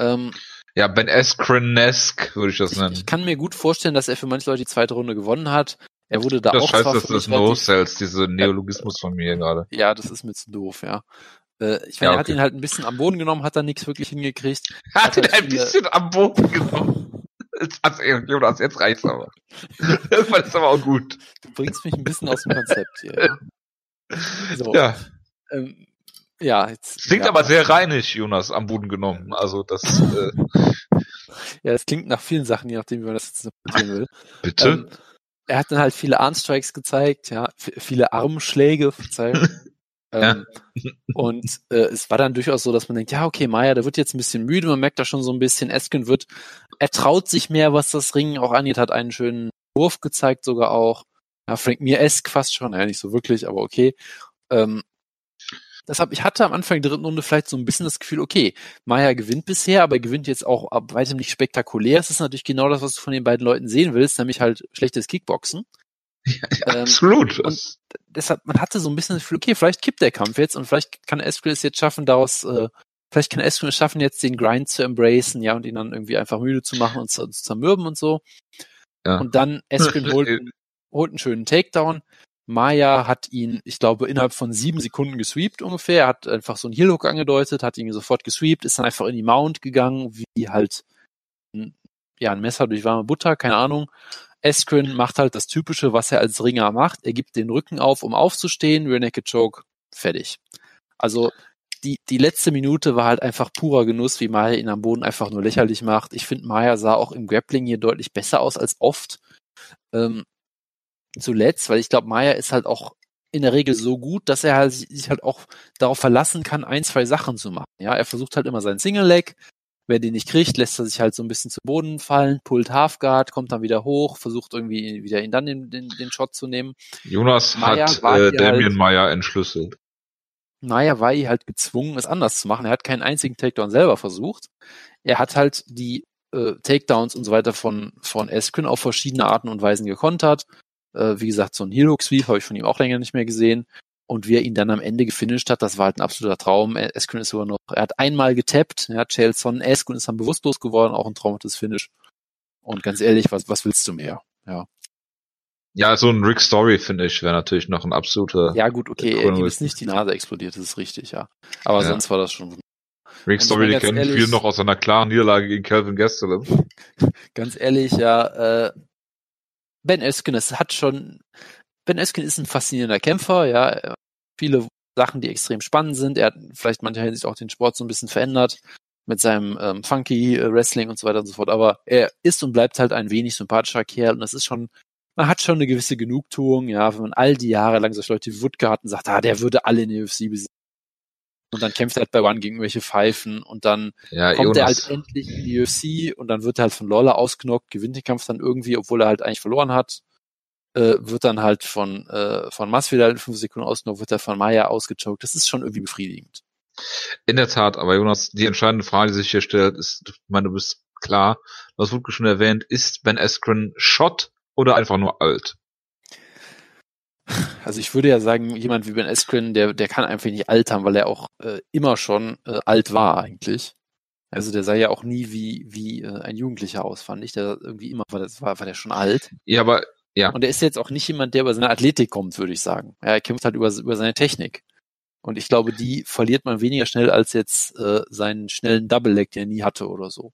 Ähm, Ja, Ben Askren-esque würde ich das ich, nennen. ich kann mir gut vorstellen, dass er für manche Leute die zweite Runde gewonnen hat. Er wurde da Das auch scheiße, zwar das für mich ist relativ- No-Cells, diese Neologismus von mir gerade. Ja, das ist mir zu doof, ja. Äh, ich meine, Ja, er hat okay. ihn halt ein bisschen am Boden genommen, hat da nichts wirklich hingekriegt. Hat ihn halt ein viele- bisschen am Boden genommen. Jetzt, hat's- Jonas, jetzt reicht's aber. Irgendwann ist aber auch gut. Du bringst mich ein bisschen aus dem Konzept hier. Ja, so, Ja, ähm, ja jetzt. klingt ja, aber sehr reinig, Jonas, am Boden genommen. Also das, äh, Ja, das klingt nach vielen Sachen, je nachdem, wie man das jetzt interpretieren will. bitte? Ähm, er hat dann halt viele Armstrikes gezeigt, ja, viele Armschläge, Verzeihung. Ähm, und äh, es war dann durchaus so, dass man denkt, ja, okay, Maya, der wird jetzt ein bisschen müde, man merkt da schon so ein bisschen, Esken wird, er traut sich mehr, was das Ringen auch angeht, hat einen schönen Wurf gezeigt sogar auch. Ja, Frank Mir esk fast schon, ja, nicht so wirklich, aber okay. Ähm, deshalb, ich hatte am Anfang der dritten Runde vielleicht so ein bisschen das Gefühl, okay, Maya gewinnt bisher, aber er gewinnt jetzt auch ab weitem nicht spektakulär. Es ist natürlich genau das, was du von den beiden Leuten sehen willst, nämlich halt schlechtes Kickboxen. Ja, ähm, absolut. Und deshalb, man hatte so ein bisschen das Gefühl, okay, vielleicht kippt der Kampf jetzt und vielleicht kann Eskridge es jetzt schaffen, daraus, äh, vielleicht kann Eskridge es schaffen, jetzt den Grind zu embracen, ja, und ihn dann irgendwie einfach müde zu machen und zu, zu zermürben und so. Ja. Und dann Eskridge holt, holt einen schönen Takedown. Maya hat ihn, ich glaube, innerhalb von sieben Sekunden gesweept ungefähr. Er hat einfach so einen Heelhook angedeutet, hat ihn sofort gesweept, ist dann einfach in die Mount gegangen, wie halt ein, ja, ein Messer durch warme Butter, keine Ahnung. Eskren macht halt das Typische, was er als Ringer macht. Er gibt den Rücken auf, um aufzustehen, Rear Choke, fertig. Also die, die letzte Minute war halt einfach purer Genuss, wie Maya ihn am Boden einfach nur lächerlich macht. Ich finde, Maya sah auch im Grappling hier deutlich besser aus als oft. Ähm, zuletzt, weil ich glaube, Maya ist halt auch in der Regel so gut, dass er halt sich halt auch darauf verlassen kann, ein, zwei Sachen zu machen. Ja, er versucht halt immer seinen Single Leg, Wer den nicht kriegt, lässt er sich halt so ein bisschen zu Boden fallen, pullt Halfguard, kommt dann wieder hoch, versucht irgendwie wieder ihn dann den, den, den Shot zu nehmen. Jonas Maya hat äh, Damien halt, Meyer entschlüsselt. Naja, war er halt gezwungen, es anders zu machen. Er hat keinen einzigen Takedown selber versucht. Er hat halt die äh, Takedowns und so weiter von, von Eskren auf verschiedene Arten und Weisen gekontert. Äh, wie gesagt, so ein Hero Sweep habe ich von ihm auch länger nicht mehr gesehen. Und wie er ihn dann am Ende gefinisht hat, das war halt ein absoluter Traum. Eskren ist sogar noch, er hat einmal getappt, er hat Chelson Eskren ist dann bewusstlos geworden, auch ein traumhaftes Finish. Und ganz ehrlich, was, was willst du mehr? Ja. Ja, so ein Rick Story Finish wäre natürlich noch ein absoluter. Ja, gut, okay, er ist nicht die Nase explodiert, das ist richtig, ja. Aber ja. sonst war das schon Rick Story, die kennen viel noch aus seiner klaren Niederlage gegen Calvin Gastelum. Ganz ehrlich, ja, äh, Ben Eskin, es hat schon, Ben Eskin ist ein faszinierender Kämpfer, ja. Viele Sachen, die extrem spannend sind. Er hat vielleicht mancher Hinsicht auch den Sport so ein bisschen verändert mit seinem ähm, funky äh, Wrestling und so weiter und so fort. Aber er ist und bleibt halt ein wenig sympathischer Kerl und das ist schon, man hat schon eine gewisse Genugtuung, ja, wenn man all die Jahre lang solche Leute wie Wutke hat und sagt, ah, der würde alle in der UFC besiegen. Und dann kämpft er halt bei One gegen irgendwelche Pfeifen und dann ja, kommt Jonas. er halt endlich in die UFC und dann wird er halt von Lola ausgenockt, gewinnt den Kampf dann irgendwie, obwohl er halt eigentlich verloren hat äh, wird dann halt von, äh, von Masvidal in fünf Sekunden ausgenommen, wird er von Maya ausgechoked. Das ist schon irgendwie befriedigend. In der Tat, aber Jonas, die entscheidende Frage, die sich hier stellt, ist, ich meine, du bist klar, das wurde schon erwähnt, ist Ben Askren Shot oder einfach nur alt? Also ich würde ja sagen, jemand wie Ben Askren, der, der kann einfach nicht altern, weil er auch äh, immer schon äh, alt war eigentlich. Also der sah ja auch nie wie, wie äh, ein Jugendlicher aus, fand ich. Der irgendwie immer war, das war, war der schon alt. Ja, aber ja. Und er ist jetzt auch nicht jemand, der über seine Athletik kommt, würde ich sagen. Er kämpft halt über, über seine Technik. Und ich glaube, die verliert man weniger schnell als jetzt äh, seinen schnellen Double Leg, den er nie hatte oder so.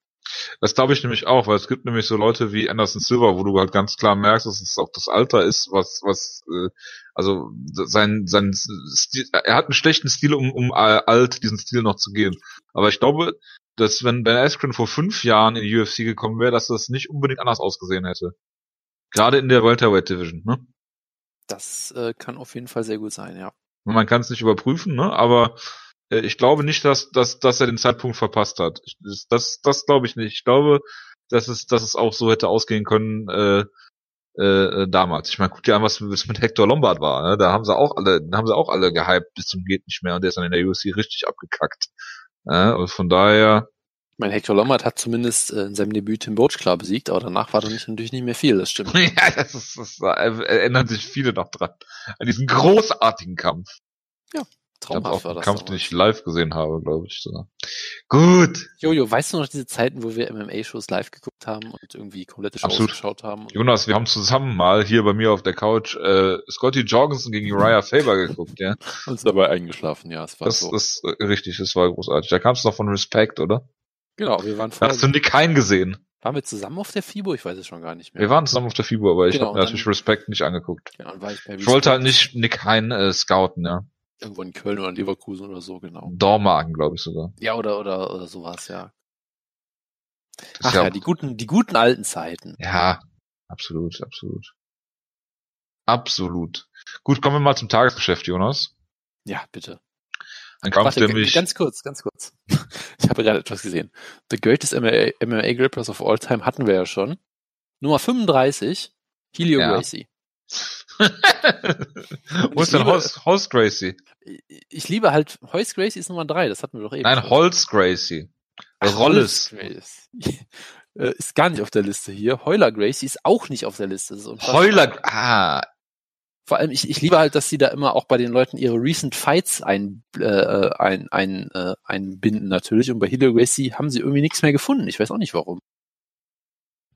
Das glaube ich nämlich auch, weil es gibt nämlich so Leute wie Anderson Silver, wo du halt ganz klar merkst, dass es auch das Alter ist, was, was, äh, also sein, sein Stil, er hat einen schlechten Stil, um, um alt diesen Stil noch zu gehen. Aber ich glaube, dass wenn Ben Askren vor fünf Jahren in die UFC gekommen wäre, dass das nicht unbedingt anders ausgesehen hätte. Gerade in der Welterweight Division, ne? Das äh, kann auf jeden Fall sehr gut sein, ja. Man kann es nicht überprüfen, ne? Aber äh, ich glaube nicht, dass, dass, dass er den Zeitpunkt verpasst hat. Ich, das das, das glaube ich nicht. Ich glaube, dass es, dass es auch so hätte ausgehen können äh, äh, äh damals. Ich meine, guck dir an, was mit Hector Lombard war. Ne? Da haben sie auch alle, da haben sie auch alle gehypt bis zum geht nicht mehr und der ist dann in der UFC richtig abgekackt. Ja, und von daher mein Hector Lombard hat zumindest äh, in seinem Debüt Tim Boach klar besiegt, aber danach war da nicht, natürlich nicht mehr viel, das stimmt. ja, das ist, das erinnern sich viele noch dran. An diesen großartigen Kampf. Ja, traumhaft war das. Kampf, den ich live gesehen habe, glaube ich. So. Gut. Jojo, weißt du noch diese Zeiten, wo wir MMA-Shows live geguckt haben und irgendwie komplette Shows Absolut. geschaut haben? Jonas, wir haben zusammen mal hier bei mir auf der Couch äh, Scotty Jorgensen gegen Uriah Faber geguckt, ja. Und dabei eingeschlafen, ja. Es war das, so. äh, richtig, das war großartig. Da kam es noch von Respect, oder? Genau, wir waren vorher. Hast du Nick Hein gesehen? Waren wir zusammen auf der FIBO? Ich weiß es schon gar nicht mehr. Wir waren zusammen auf der FIBO, aber ich genau, habe natürlich Respekt nicht angeguckt. Genau, war ich, bei ich wollte halt nicht Nick Hein äh, scouten, ja. Irgendwo in Köln oder in Leverkusen oder so, genau. Dormagen, glaube ich sogar. Ja, oder, oder, oder sowas, ja. Ach ja, ja, die guten, die guten alten Zeiten. Ja, absolut, absolut. Absolut. Gut, kommen wir mal zum Tagesgeschäft, Jonas. Ja, bitte. Ein Kampf, Warte, der mich... Ganz kurz, ganz kurz. Ich habe gerade etwas gesehen. The Greatest MMA, MMA Grapplers of All Time hatten wir ja schon. Nummer 35, Helio ja. Gracie. Wo ist denn Host, Host Gracie? ich liebe halt, Hoyce Gracie ist Nummer drei, das hatten wir doch eben. Nein. Holz Gracie. Ach, Rolles. Holz. Äh, ist gar nicht auf der Liste hier. Heuler Gracie ist auch nicht auf der Liste. Heuler, ah, Vor allem, ich, ich liebe halt, dass sie da immer auch bei den Leuten ihre Recent Fights ein, äh, ein, ein, äh, einbinden natürlich. Und bei Hilo Gracie haben sie irgendwie nichts mehr gefunden. Ich weiß auch nicht warum.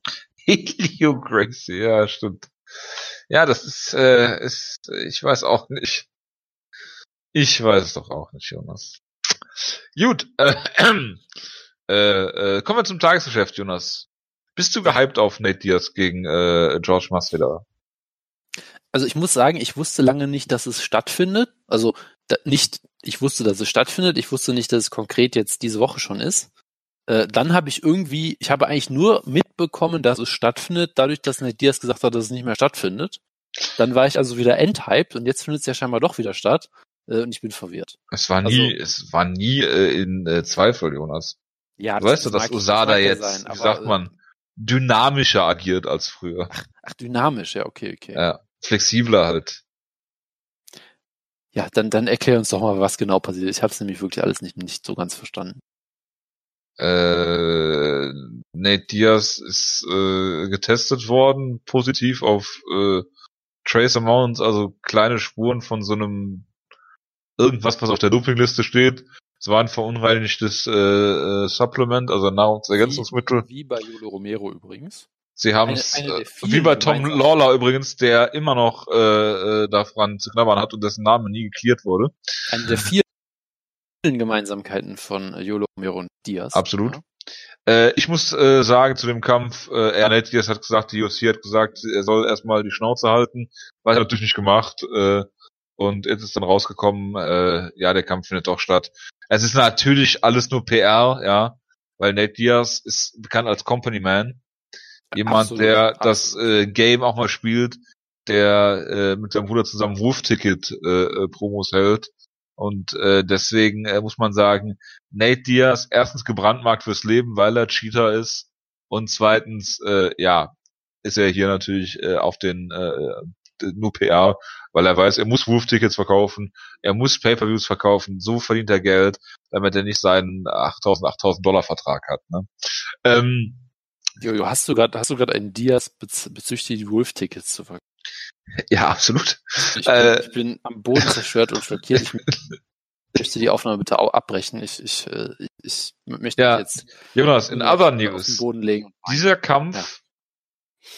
Helio Gracie, ja, stimmt. Ja, das ist, äh, ist, ich weiß auch nicht. Ich weiß es doch auch nicht, Jonas. Gut, äh, äh, äh, kommen wir zum Tagesgeschäft, Jonas. Bist du gehypt auf Nate Diaz gegen äh, George Masvidal? Also ich muss sagen, ich wusste lange nicht, dass es stattfindet. Also da, nicht, ich wusste, dass es stattfindet. Ich wusste nicht, dass es konkret jetzt diese Woche schon ist. Äh, dann habe ich irgendwie, ich habe eigentlich nur mitbekommen, dass es stattfindet, dadurch, dass Nate Diaz gesagt hat, dass es nicht mehr stattfindet. Dann war ich also wieder enthyped und jetzt findet es ja scheinbar doch wieder statt. Äh, und ich bin verwirrt. Es war nie, es war nie äh, in äh, Zweifel, Jonas. Ja, weißt du, dass ja jetzt, sein, wie aber, sagt man, dynamischer agiert als früher. Ach, dynamisch, ja, okay, okay. Ja, flexibler halt. Ja, dann, dann erklär uns doch mal, was genau passiert ist. Ich habe es nämlich wirklich alles nicht, nicht so ganz verstanden. Äh, Nate Diaz ist äh, getestet worden, positiv auf äh, Trace Amounts, also kleine Spuren von so einem irgendwas, was auf der Dopingliste steht. Es war ein verunreinigtes äh, äh, Supplement, also Nahrungsergänzungsmittel. Wie, wie bei Jolo Romero übrigens. Sie haben es, äh, wie bei Tom Lawler übrigens, der immer noch äh, äh, daran zu knabbern hat und dessen Name nie geklärt wurde. Eine der vielen Gemeinsamkeiten von äh, Jolo Romero und Diaz. Absolut. Ja. Äh, ich muss äh, sagen zu dem Kampf, äh, Ernest Diaz hat gesagt, die UFC hat gesagt, er soll erstmal die Schnauze halten. War er natürlich nicht gemacht. Äh, und jetzt ist dann rausgekommen, äh, ja, der Kampf findet doch statt. Es ist natürlich alles nur PR, ja, weil Nate Diaz ist bekannt als Company Man. Jemand, Absolut, der das absolut. äh, Game auch mal spielt, der äh, mit seinem Bruder zusammen Wurfticket äh, äh, Promos hält. Und äh, deswegen äh, muss man sagen, Nate Diaz erstens gebrandmarkt fürs Leben, weil er Cheater ist. Und zweitens, äh, ja, ist er hier natürlich äh, auf den äh, nur PR, weil er weiß, er muss Wurftickets verkaufen, er muss Pay-per-Views verkaufen, so verdient er Geld, damit er nicht seinen 8000, 8000 Dollar Vertrag hat. Ne? Ähm, Jojo, hast du gerade hast du gerade einen Diaz bez bezüglich die Wolf-Tickets zu verkaufen? ja, absolut. Ich, Äh. bin, ich bin am Boden zerstört und schockiert. Ich möchte die Aufnahme bitte au- abbrechen. Ich, ich, äh, ich möchte Ja, jetzt Jonas, in other auf den news, Boden legen. dieser Kampf,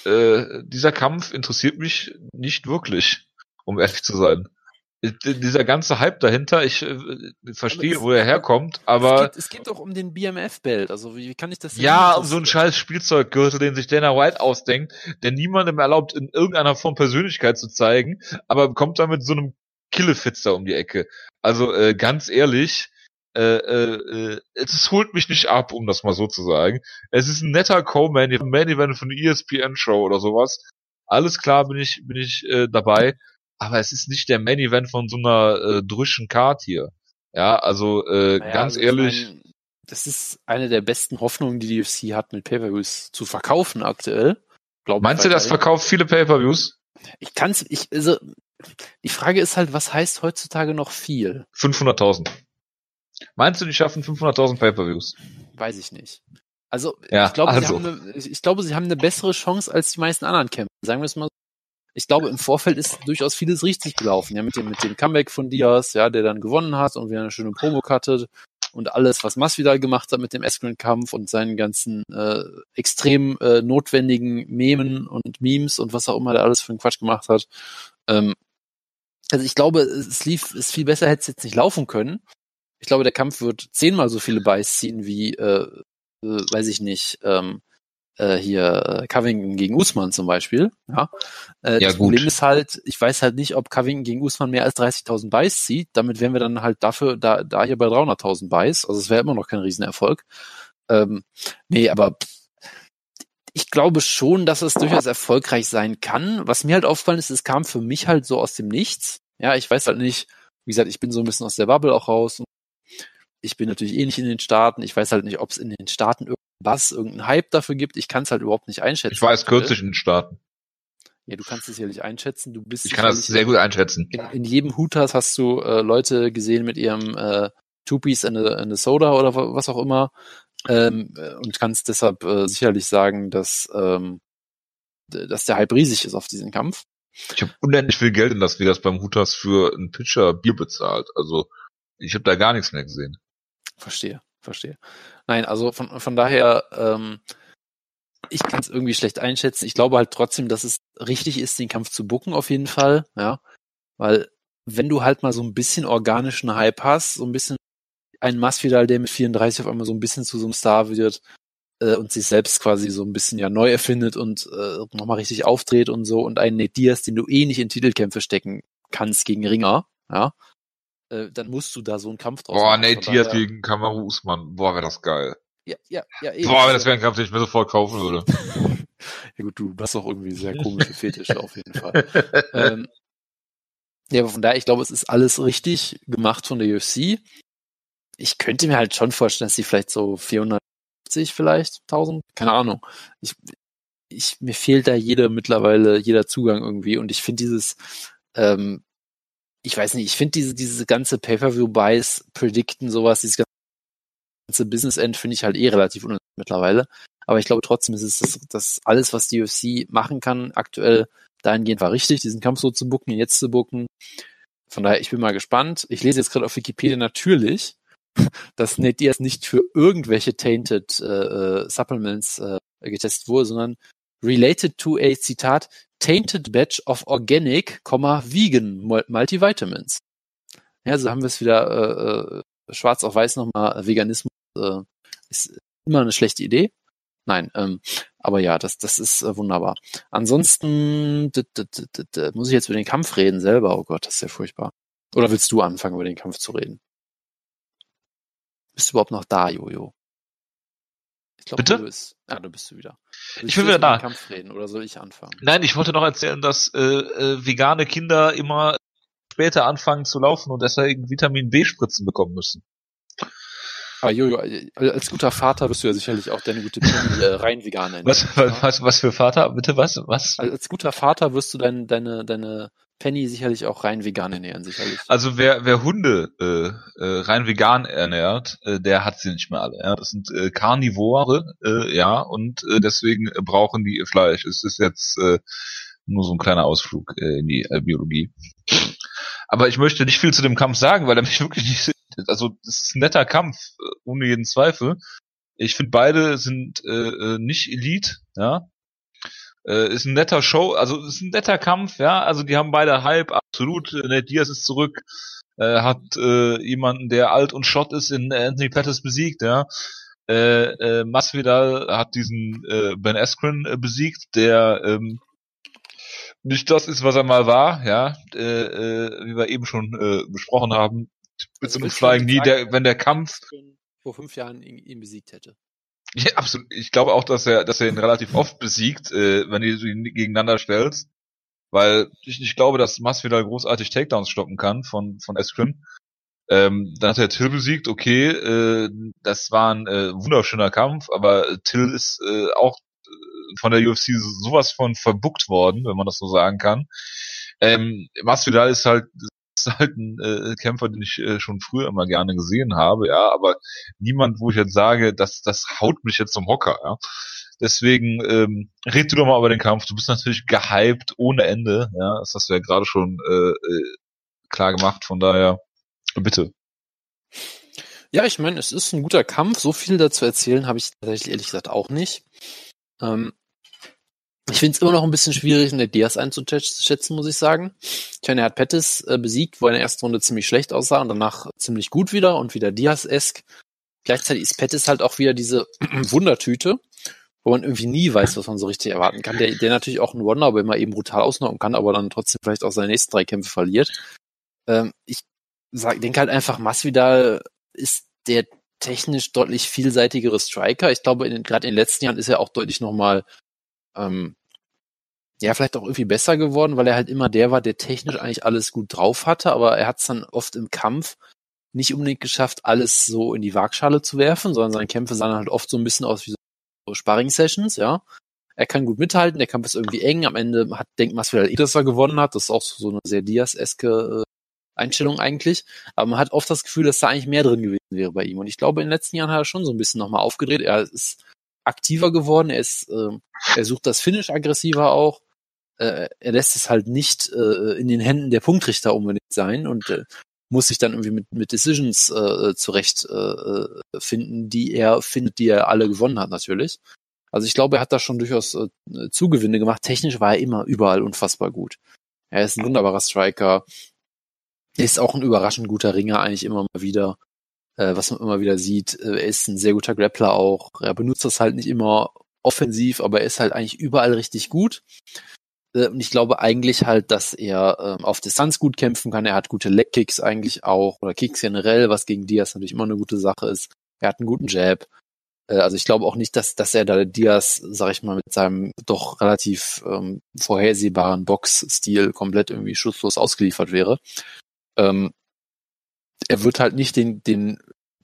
äh, dieser Kampf interessiert mich nicht wirklich, um ehrlich zu sein. Dieser ganze Hype dahinter, ich äh, verstehe, es- wo er herkommt, es, aber geht, es geht doch um den BMF-Belt. Also wie, wie kann ich das denn ja, um so ein interessieren? scheiß Spielzeuggürtel, den sich Dana White ausdenkt, der niemandem erlaubt, in irgendeiner Form Persönlichkeit zu zeigen, aber kommt da mit so einem Killefitzer um die Ecke. Also äh, ganz ehrlich, äh, äh, äh, es holt mich nicht ab, um das mal so zu sagen. Es ist ein netter Co-Man, Main Event von der ESPN Show oder sowas. Alles klar, bin ich bin ich äh, dabei, aber es ist nicht der Main Event von so einer äh, drüschen Card hier. Ja, also äh, Naja, ganz also ich ehrlich, mein, das ist eine der besten Hoffnungen, die die UFC hat, mit Pay-Per-Views zu verkaufen aktuell. Glaub meinst du, das verkauft viele Pay-per-Views? Ich kann's, ich, also, die Frage ist halt, was heißt heutzutage noch viel? 500.000. Meinst du, die schaffen 500.000 Pay-per-Views? Weiß ich nicht. Also, Ja, ich glaube, also. sie haben eine, ich, ich glaube, sie haben eine bessere Chance als die meisten anderen Kämpfer. Sagen wir es mal so. Ich glaube, im Vorfeld ist durchaus vieles richtig gelaufen. Ja, mit dem, mit dem Comeback von Diaz, ja, der dann gewonnen hat und wieder eine schöne Promo hatte und alles, was Masvidal gemacht hat mit dem Eskren-Kampf und seinen ganzen äh, extrem äh, notwendigen Memen und Memes und was auch immer der alles für einen Quatsch gemacht hat. Ähm, also ich glaube, es lief, es viel besser hätte es jetzt nicht laufen können. Ich glaube, der Kampf wird zehnmal so viele Buys ziehen wie, äh, äh, weiß ich nicht, ähm, äh, hier äh, Covington gegen Usman zum Beispiel. Ja, äh, Ja, das gut. Problem ist halt, ich weiß halt nicht, ob Covington gegen Usman mehr als 30.000 Buys zieht. Damit wären wir dann halt dafür da, da hier bei 300.000 Buys. Also es wäre immer noch kein Riesenerfolg. Ähm, nee, aber ich glaube schon, dass es durchaus erfolgreich sein kann. Was mir halt aufgefallen ist, es kam für mich halt so aus dem Nichts. Ja, ich weiß halt nicht, wie gesagt, ich bin so ein bisschen aus der Bubble auch raus. Ich bin natürlich eh nicht in den Staaten. Ich weiß halt nicht, ob es in den Staaten irgendwas, irgendeinen Hype dafür gibt. Ich kann es halt überhaupt nicht einschätzen. Ich war erst kürzlich in den Staaten. Ja, du kannst es sicherlich einschätzen. Du bist Ich kann das sehr gut einschätzen. in, in jedem Hooters hast du äh, Leute gesehen mit ihrem äh, Two-Piece and a, and a Soda oder wa- was auch immer ähm, äh, und kannst deshalb äh, sicherlich sagen, dass, ähm, dass der Hype riesig ist auf diesen Kampf. Ich habe unendlich viel Geld in Las Vegas beim Hooters für einen Pitcher Bier bezahlt. Also ich habe da gar nichts mehr gesehen. Verstehe, verstehe. Nein, also von, von daher, ähm, ich kann es irgendwie schlecht einschätzen. Ich glaube halt trotzdem, dass es richtig ist, den Kampf zu bucken auf jeden Fall, ja, weil wenn du halt mal so ein bisschen organischen Hype hast, so ein bisschen ein Masvidal, der mit 34 auf einmal so ein bisschen zu so einem Star wird äh, und sich selbst quasi so ein bisschen ja neu erfindet und äh, nochmal richtig aufdreht und so und einen Nate Diaz, den du eh nicht in Titelkämpfe stecken kannst gegen Ringer, ja, äh, dann musst du da so einen Kampf draus Boah, machen. Nate Von Diaz daher- gegen Kamaru Usman. Boah, wäre das geil. ja, ja, ja, eben. Boah, das wäre ein Kampf, den ich mir sofort kaufen würde. Ja gut, du hast auch irgendwie sehr komische Fetische auf jeden Fall. ähm, ja, aber von daher, ich glaube, es ist alles richtig gemacht von der UFC. Ich könnte mir halt schon vorstellen, dass sie vielleicht so 450 vielleicht, 1000, keine Ahnung. Ich, ich, mir fehlt da jeder mittlerweile, jeder Zugang irgendwie und ich finde dieses, ähm, ich weiß nicht, ich finde diese, diese ganze Pay-Per-View-Buys, Predicten, sowas, dieses ganze Business-End finde ich halt eh relativ uninteressant mittlerweile. Aber ich glaube trotzdem ist es das, das alles, was die UFC machen kann, aktuell dahingehend war richtig, diesen Kampf so zu bucken, jetzt zu bucken. Von daher, ich bin mal gespannt. Ich lese jetzt gerade auf Wikipedia natürlich, dass Nate Diaz nicht für irgendwelche tainted äh, äh, Supplements äh, getestet wurde, sondern related to a Zitat tainted batch of organic, vegan Mul- multivitamins. Ja, so haben wir es wieder äh, äh, schwarz auf weiß nochmal. Veganismus äh, ist immer eine schlechte Idee. Nein, ähm, aber ja, das, das ist äh, wunderbar. Ansonsten muss ich jetzt über den Kampf reden selber. Oh Gott, das ist ja furchtbar. Oder willst du anfangen, über den Kampf zu reden? Bist du überhaupt noch da, Jojo? Ich glaube, Bitte? du bist. Ja, du bist du wieder. Willst Ich du bin wieder da. Den Kampf reden oder soll ich anfangen? Nein, ich wollte noch erzählen, dass äh, äh, vegane Kinder immer später anfangen zu laufen und deswegen Vitamin B-Spritzen bekommen müssen. Aber Jojo, äh, als guter Vater wirst du ja sicherlich auch deine gute Penny äh, rein vegan nennen. Was, was, was, für Vater? Bitte was? Was? Als, als guter Vater wirst du dein, deine, deine Penny sicherlich auch rein vegan ernähren, sicherlich. Also wer, wer Hunde äh, äh, rein vegan ernährt, äh, der hat sie nicht mehr alle. Ja? Das sind äh, Karnivore, äh, ja, und äh, deswegen äh, brauchen die ihr Fleisch. Es ist jetzt äh, nur so ein kleiner Ausflug äh, in die äh, Biologie. Aber ich möchte nicht viel zu dem Kampf sagen, weil er mich wirklich nicht. Also das ist ein netter Kampf, äh, ohne jeden Zweifel. Ich finde beide sind äh, äh, nicht Elite, ja. Äh, ist ein netter Show, also ist ein netter Kampf, ja. Also die haben beide Hype, absolut. Äh, Nate Diaz ist zurück, äh, hat äh, jemanden, der alt und Schott ist, in Anthony Pettis besiegt, ja. Äh, äh, Masvidal hat diesen äh, Ben Askren äh, besiegt, der ähm, nicht das ist, was er mal war, ja, äh, äh, wie wir eben schon äh, besprochen haben. Mit so einem Flying Knee, der, wenn der Kampf vor fünf Jahren ihn, ihn besiegt hätte. Ja, absolut. Ich glaube auch, dass er, dass er ihn relativ oft besiegt, äh, wenn du ihn gegeneinander stellst. Weil ich nicht glaube, dass Masvidal großartig Takedowns stoppen kann von, von Eskrim. Ähm, dann hat er Till besiegt, okay, äh, das war ein äh, wunderschöner Kampf, aber Till ist äh, auch äh, von der UFC sowas von verbuckt worden, wenn man das so sagen kann. Ähm, Masvidal ist halt, ist halt ein äh, Kämpfer, den ich äh, schon früher immer gerne gesehen habe, ja, aber niemand, wo ich jetzt sage, dass das haut mich jetzt zum Hocker, ja. Deswegen ähm, red du doch mal über den Kampf. Du bist natürlich gehypt ohne Ende, ja. Das hast du ja gerade schon äh, äh, klar gemacht. Von daher bitte. Ja, ich meine, es ist ein guter Kampf. So viel dazu erzählen habe ich tatsächlich ehrlich gesagt auch nicht. Ähm, ich finde es immer noch ein bisschen schwierig, in der Diaz einzuschätzen, muss ich sagen. Ich meine, er hat Pettis äh, besiegt, wo er in der ersten Runde ziemlich schlecht aussah und danach ziemlich gut wieder und wieder Diaz-esk. Gleichzeitig ist Pettis halt auch wieder diese Wundertüte, wo man irgendwie nie weiß, was man so richtig erwarten kann. Der, der natürlich auch ein Wonder, aber immer eben brutal ausnocken kann, aber dann trotzdem vielleicht auch seine nächsten drei Kämpfe verliert. Ähm, ich sag, denke halt einfach, Masvidal ist der technisch deutlich vielseitigere Striker. Ich glaube, gerade in den letzten Jahren ist er auch deutlich nochmal, ähm, ja, vielleicht auch irgendwie besser geworden, weil er halt immer der war, der technisch eigentlich alles gut drauf hatte, aber er hat es dann oft im Kampf nicht unbedingt geschafft, alles so in die Waagschale zu werfen, sondern seine Kämpfe sahen halt oft so ein bisschen aus wie so Sparring-Sessions, ja. er kann gut mithalten, der Kampf ist irgendwie eng, am Ende hat, denkt Masvidal eh, dass er gewonnen hat, das ist auch so eine sehr Diaz-eske äh, Einstellung eigentlich, aber man hat oft das Gefühl, dass da eigentlich mehr drin gewesen wäre bei ihm und ich glaube, in den letzten Jahren hat er schon so ein bisschen nochmal aufgedreht, er ist aktiver geworden, er ist, äh, er sucht das Finish aggressiver auch, äh, er lässt es halt nicht äh, in den Händen der Punktrichter unbedingt sein und äh, muss sich dann irgendwie mit, mit Decisions äh, zurecht äh, finden, die er findet, die er alle gewonnen hat natürlich. Also ich glaube, er hat da schon durchaus äh, Zugewinne gemacht. Technisch war er immer überall unfassbar gut. Er ist ein wunderbarer Striker. Er ist auch ein überraschend guter Ringer eigentlich immer mal wieder, äh, was man immer wieder sieht. Äh, er ist ein sehr guter Grappler auch. Er benutzt das halt nicht immer offensiv, aber er ist halt eigentlich überall richtig gut. Äh, und ich glaube eigentlich halt, dass er äh, auf Distanz gut kämpfen kann. Er hat gute Leg-Kicks eigentlich auch oder Kicks generell, was gegen Diaz natürlich immer eine gute Sache ist. Er hat einen guten Jab. Äh, also ich glaube auch nicht, dass, dass er da Diaz, sag ich mal, mit seinem doch relativ ähm, vorhersehbaren Box-Stil komplett irgendwie schutzlos ausgeliefert wäre. Ähm, er wird halt nicht den, den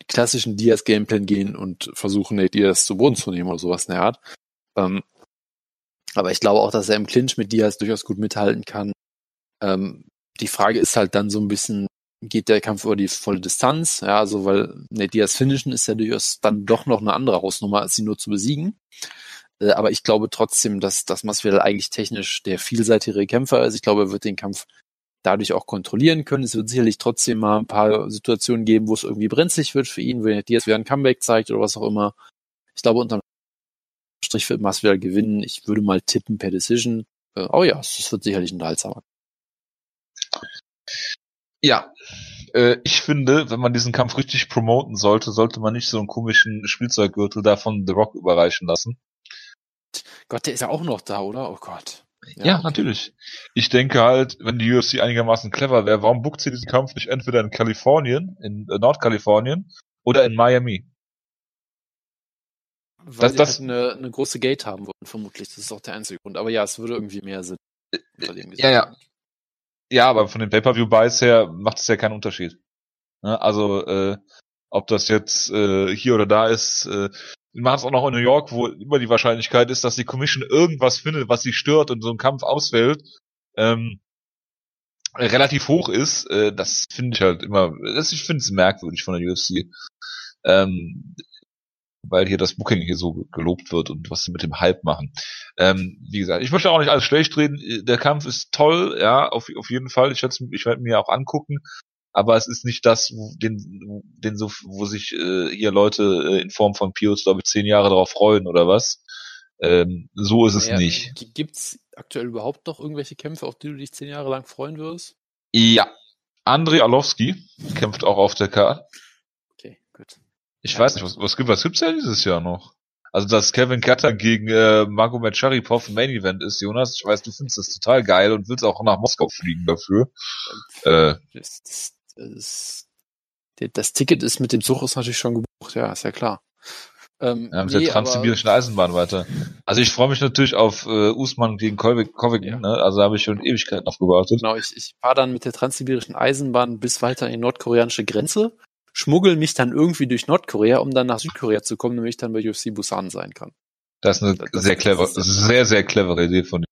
klassischen Diaz-Gameplan gehen und versuchen, Nate Diaz zu Boden zu nehmen oder sowas in der Art. Ähm, aber ich glaube auch, dass er im Clinch mit Diaz durchaus gut mithalten kann. Ähm, die Frage ist halt dann so ein bisschen, geht der Kampf über die volle Distanz? Ja, also weil ne, Diaz finishen ist ja durchaus dann doch noch eine andere Hausnummer, als sie nur zu besiegen. Äh, aber ich glaube trotzdem, dass, dass Masvidal eigentlich technisch der vielseitigere Kämpfer ist. Ich glaube, er wird den Kampf dadurch auch kontrollieren können. Es wird sicherlich trotzdem mal ein paar Situationen geben, wo es irgendwie brenzlig wird für ihn, wenn Diaz wieder ein Comeback zeigt oder was auch immer. Ich glaube, unterm Strich wird Masvidal gewinnen. Ich würde mal tippen per Decision. Äh, oh ja, es wird sicherlich ein unterhaltsamer. Ja, äh, ich finde, wenn man diesen Kampf richtig promoten sollte, sollte man nicht so einen komischen Spielzeuggürtel da von The Rock überreichen lassen. Gott, der ist ja auch noch da, oder? Oh Gott. Ja, ja okay. natürlich. Ich denke halt, wenn die UFC einigermaßen clever wäre, warum buckt sie diesen Kampf nicht entweder in Kalifornien, in äh, Nordkalifornien oder in Miami? Weil das, das, halt eine, eine große Gate haben wollen, vermutlich. Das ist auch der einzige Grund. Aber ja, es würde irgendwie mehr Sinn. Ja, ja. Ja, aber von den Pay-Per-View-Buys her macht es ja keinen Unterschied. Ne? Also, äh, ob das jetzt äh, hier oder da ist, äh, wir machen es auch noch in New York, wo immer die Wahrscheinlichkeit ist, dass die Commission irgendwas findet, was sie stört und so einen Kampf ausfällt, ähm, relativ hoch ist. Äh, das finde ich halt immer, das, ich finde es merkwürdig von der UFC. Ähm, weil hier das Booking hier so gelobt wird und was sie mit dem Hype machen. Ähm, wie gesagt, ich möchte auch nicht alles schlecht reden. Der Kampf ist toll, ja, auf, auf jeden Fall. Ich, ich werde mir auch angucken. Aber es ist nicht das, den, den so, wo sich äh, hier Leute äh, in Form von Pios, glaube ich, zehn Jahre darauf freuen oder was. Ähm, so ist es ja, nicht. Gibt's aktuell überhaupt noch irgendwelche Kämpfe, auf die du dich zehn Jahre lang freuen wirst? Ja. Andrei Alowski kämpft auch auf der Karte. Ich ja, weiß nicht, was, was, gibt, was gibt's ja dieses Jahr noch? Also, dass Kevin Cutter gegen äh, Magomed Sharipov Main Event ist, Jonas, ich weiß, du findest das total geil und willst auch nach Moskau fliegen dafür. Äh, das, das, das, das Ticket ist mit dem Zug ist natürlich schon gebucht, ja, ist ja klar. Ähm, ja, mit nee, der transsibirischen Eisenbahn weiter. Also ich freue mich natürlich auf äh, Usman gegen Covington, ja. ne? also da habe ich schon Ewigkeiten auf gewartet. Genau, ich, ich fahre dann mit der transsibirischen Eisenbahn bis weiter in die nordkoreanische Grenze schmuggel mich dann irgendwie durch Nordkorea, um dann nach Südkorea zu kommen, damit ich dann bei UFC Busan sein kann. Das ist eine das, sehr clever, sehr, sehr clevere Idee von dir.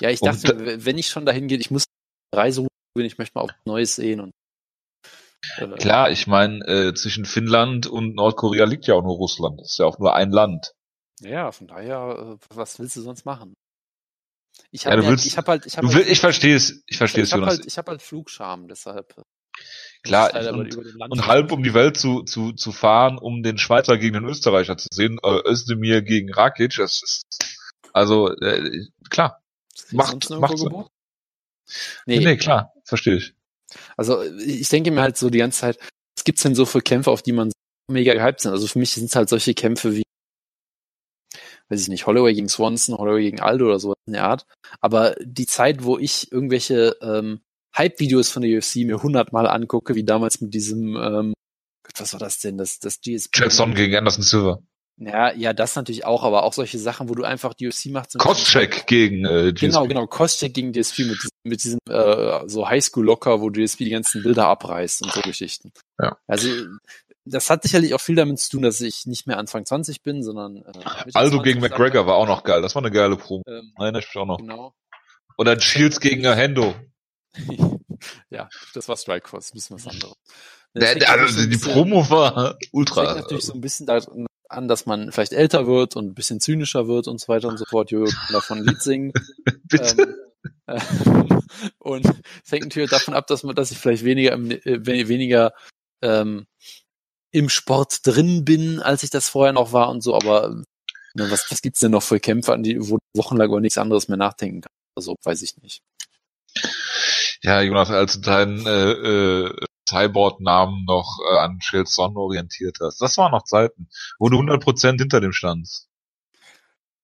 Ja, ich dachte, und, wenn ich schon dahin gehe, ich muss Reise ich möchte mal auch Neues sehen und äh, Klar, ich meine, äh, zwischen Finnland und Nordkorea liegt ja auch nur Russland. Das ist ja auch nur ein Land. Ja, von daher, äh, was willst du sonst machen? Ich habe ja, ich hab halt, ich hab halt, ich verstehe es, ich verstehe es. Habe halt, ich hab halt Flugscham, deshalb. Klar, und, und, halb um die Welt zu, zu, zu fahren, um den Schweizer gegen den Österreicher zu sehen, äh, Özdemir gegen Rakic, das ist, also, äh, klar. Macht, macht so. Nee, nee, klar, verstehe ich. Also, ich denke mir halt so die ganze Zeit, was gibt's denn so für Kämpfe, auf die man mega gehypt sind? Also für mich sind es halt solche Kämpfe wie, weiß ich nicht, Holloway gegen Swanson, Holloway gegen Aldo oder so in der Art. Aber die Zeit, wo ich irgendwelche ähm, Hype-Videos von der UFC mir hundertmal angucke, wie damals mit diesem, ähm, Gott, was war das denn? Das, das GSP. Jackson gegen Anderson Silver. Ja, ja, das natürlich auch, aber auch solche Sachen, wo du einfach die UFC machst. Koscheck gegen äh, GSP. Genau, genau, Koscheck gegen GSP mit, mit diesem äh, so Highschool-Locker, wo GSP die ganzen Bilder abreißt und so Geschichten. Ja. Also das hat sicherlich auch viel damit zu tun, dass ich nicht mehr Anfang 20 bin, sondern äh, Also 20 gegen McGregor war auch noch geil. Das war eine geile Promo. Ähm, Erinnere ich mich auch noch. genau. Oder Shields gegen Hendo. ja, das war Strikeforce, ein bisschen was anderes. Das Der, der, also die bisschen- Promo war fängt ultra. natürlich so ein bisschen da an, dass man vielleicht älter wird und ein bisschen zynischer wird und so weiter und so fort. Jojo kann davon ein Lied singen. Bitte. Ähm, äh, und es hängt natürlich davon ab, dass man, dass ich vielleicht weniger, im, äh, we- weniger ähm, im Sport drin bin, als ich das vorher noch war und so. Aber ne, was, was gibt's denn noch für Kämpfer, an die wo du wochenlang über nichts anderes mehr nachdenken kann? Also weiß ich nicht. Ja, Jonas, als du deinen äh, äh, Cyborg-Namen noch äh, an Son orientiert hast. Das waren noch Zeiten, wo du 100% hinter dem standst.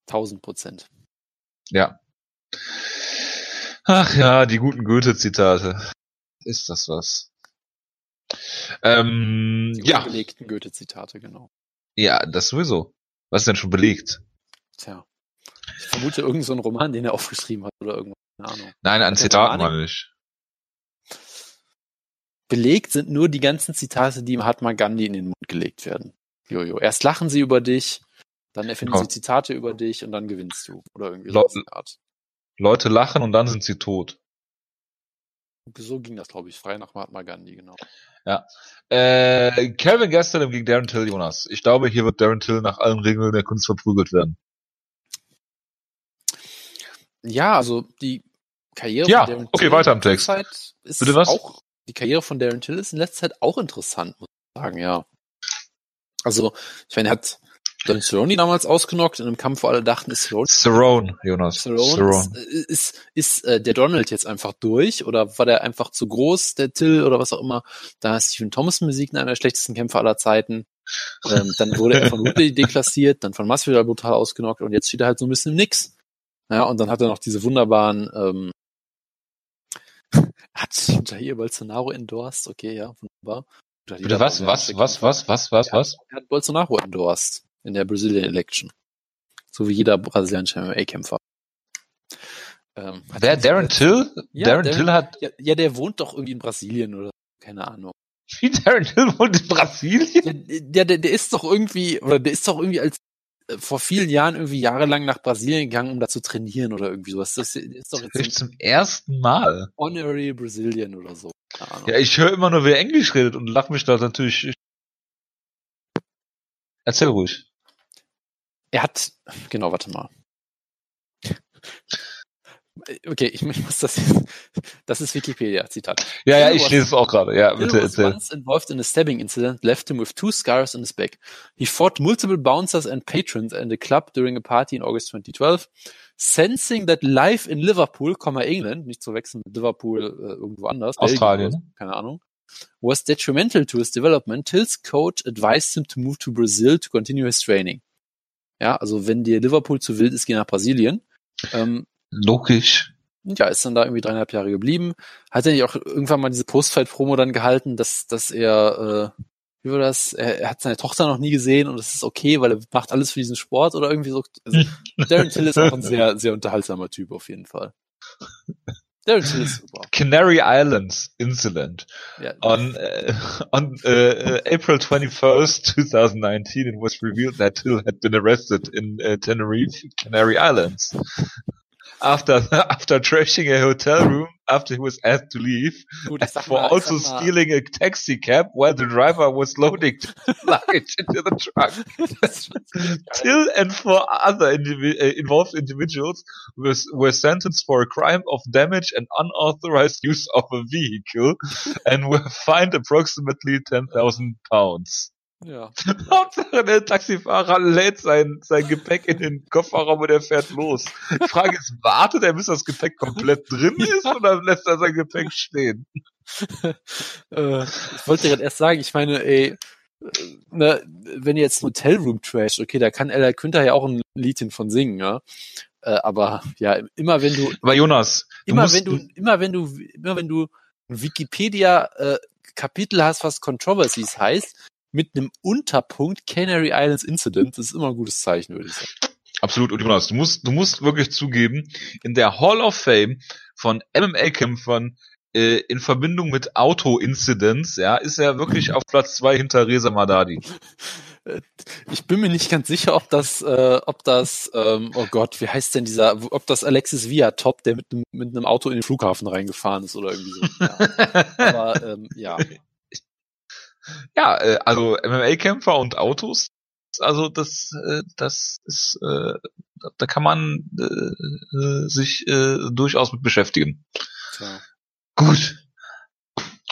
1000 Prozent. Ja. Ach ja, die guten Goethe-Zitate. Ist das was? Ähm, Die ja, unbelegten Goethe-Zitate, genau. ja, das sowieso. Was ist denn schon belegt? Tja. Ich vermute irgendeinen so einen Roman, den er aufgeschrieben hat oder irgendwas. Keine Ahnung. Nein, an Zitaten meine ich. Belegt sind nur die ganzen Zitate, die Mahatma Gandhi in den Mund gelegt werden. Jojo. Erst lachen sie über dich, dann erfinden Ja. sie Zitate über dich und dann gewinnst du. Oder irgendwie Lo- so eine Art. Leute lachen und dann sind sie tot. So ging das, glaube ich, frei nach Mahatma Gandhi, genau. Äh, Calvin Gastelum gegen Darren Till, Jonas. Ich glaube, hier wird Darren Till nach allen Regeln der Kunst verprügelt werden. Ja, also die Karriere Ja, von Darren okay, Till weiter im Text. Zeit ist Bitte was? auch die Karriere von Darren Till ist in letzter Zeit auch interessant, muss ich sagen, ja. Also, ich meine, er hat Don Cerrone damals ausgenockt in einem Kampf, wo alle dachten, ist Cerrone Cerrone, Jonas. Cerrone Cerrone. ist, ist, ist äh, der Donald jetzt einfach durch oder war der einfach zu groß, der Till oder was auch immer? Da ist Stephen Thomas Musik einer der schlechtesten Kämpfer aller Zeiten. Ähm, dann wurde er von Woodley deklassiert, dann von Masvidal brutal ausgenockt und jetzt steht er halt so ein bisschen im Nix. Ja, und dann hat er noch diese wunderbaren, ähm, hat Jair Bolsonaro endorsed, okay, ja, wunderbar. Oder Bitte was, was, was, was, was, was, was? Er hat Bolsonaro endorsed in der Brazilian Election. So wie jeder brasilianische MMA-Kämpfer. Ähm, Wer, er- Darren Till? Ja, Darren Darren- Till hat, Ja, ja, der wohnt doch irgendwie in Brasilien oder keine Ahnung. wie Darren Till wohnt in Brasilien? Der, der, der, der ist doch irgendwie, oder der ist doch irgendwie als äh, vor vielen Jahren irgendwie jahrelang nach Brasilien gegangen, um da zu trainieren oder irgendwie sowas. Das ist doch jetzt zum ersten Mal. Honorary Brazilian oder so. Ja, ich höre immer nur, wer Englisch redet und lach mich da natürlich. Erzähl ruhig. Er hat, genau, warte mal. Okay, ich, muss das das ist Wikipedia, Zitat. Ja, ja, ich lese es auch gerade. Ja, bitte erzähl. once involved in a stabbing incident left him with two scars on his back. He fought multiple bouncers and patrons in a club during a party in August 2012. Sensing that life in Liverpool, England, nicht zu wechseln mit Liverpool äh, irgendwo anders, Australien. Belgien keine Ahnung, was detrimental to his development, Till's coach advised him to move to Brazil to continue his training. Ja, also wenn dir Liverpool zu wild ist, geh nach Brasilien. Ähm, Logisch. ja, ist dann da irgendwie dreieinhalb Jahre geblieben. Hat er nicht auch irgendwann mal diese Postfight-Promo dann gehalten, dass, dass er, äh, wie war das, er, er hat seine Tochter noch nie gesehen und es ist okay, weil er macht alles für diesen Sport oder irgendwie so. Also, Darren Till ist auch ein sehr, sehr unterhaltsamer Typ auf jeden Fall. Darren Till ist super. Canary Islands incident. Ja, On uh, on uh, April 21st, 2019, it was revealed that Till had been arrested in uh, Tenerife, Canary Islands. After after trashing a hotel room after he was asked to leave gut, for mal, also ich sag mal, stealing a taxi cab while the driver was loading luggage into the truck. Till and four other indivi- uh, involved individuals were, were sentenced for a crime of damage and unauthorized use of a vehicle and were fined approximately 10,000 pounds. Ja. Hauptsache der Taxifahrer lädt sein, sein Gepäck in den Kofferraum und er fährt los. Die Frage ist, wartet er, bis das Gepäck komplett drin ist oder lässt er sein Gepäck stehen? äh, ich wollte gerade erst sagen, ich meine, ey, äh, ne, wenn ihr jetzt Hotelroom trash, okay, da kann Ella Quinter ja auch ein Liedchen von singen, ja. Äh, aber ja, immer wenn du, Aber Jonas, immer wenn du, immer wenn du, immer wenn du ein Wikipedia äh, Kapitel hast, was Controversies heißt, mit einem Unterpunkt Canary Islands Incident, das ist immer ein gutes Zeichen, würde ich sagen. Absolut, und du musst, du musst wirklich zugeben, in der Hall of Fame von MMA-Kämpfern äh, in Verbindung mit Auto-Incidents, ja, ist er wirklich auf Platz zwei hinter Reza Madadi. Ich bin mir nicht ganz sicher, ob das, äh, ob das, ähm, oh Gott, wie heißt denn dieser, ob das Alexis Via Top, der mit, mit einem Auto in den Flughafen reingefahren ist oder irgendwie so. Ja. Aber ähm, ja. Ja, äh, also MMA-Kämpfer und Autos, also das, äh, das ist, äh, da kann man äh, äh, sich äh, durchaus mit beschäftigen. Tja. Gut.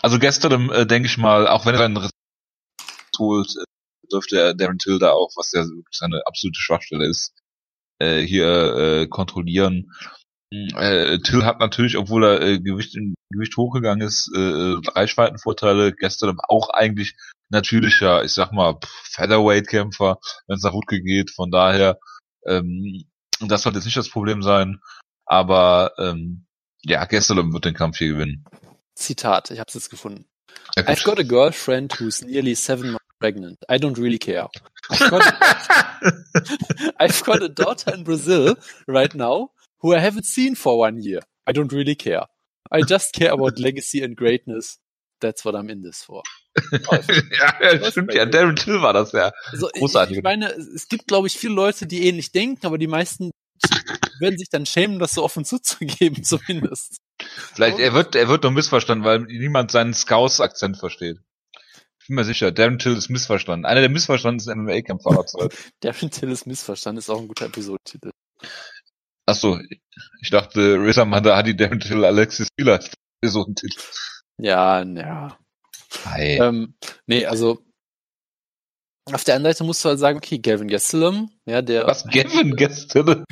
Also gestern, äh, denke ich mal, auch wenn er dann holt, äh, dürfte er Darren Till da auch, was ja wirklich seine absolute Schwachstelle ist, äh, hier äh, kontrollieren. Äh, Till hat natürlich, obwohl er äh, Gewicht, in Gewicht hochgegangen ist, äh, Reichweitenvorteile. Gestern auch eigentlich natürlicher, ich sag mal, Featherweight-Kämpfer, wenn es nach Wutke geht. Von daher, ähm, das sollte jetzt nicht das Problem sein. Aber ähm, ja, Gastelum wird den Kampf hier gewinnen. Zitat, ich habe es jetzt gefunden. Ja. I've got a girlfriend who's nearly seven months pregnant. I don't really care. I've got, I've got a daughter in Brazil right now who I haven't seen for one year. I don't really care. I just care about legacy and greatness. That's what I'm in this for. ja, stimmt ja. Darren Till war das ja. Also Großartig. ich meine, es gibt, glaube ich, viele Leute, die ähnlich denken, aber die meisten werden sich dann schämen, das so offen zuzugeben, zumindest. Vielleicht, er wird, er wird nur missverstanden, weil niemand seinen Scouse-Akzent versteht. Ich bin mir sicher, Darren Till ist missverstanden. Einer der missverstandensten MMA-Kämpfer aller Zeit. Darren Till ist missverstanden, ist auch ein guter Episodentitel. Achso, ich dachte, Reza Mandahadi, Till, Alexis Miller ist so ein Titel. Ja, ja. Hey. Ähm, nee, also auf der anderen Seite musst du halt sagen, okay, Gavin Gastelum, ja, der Was, Gavin Gastelum?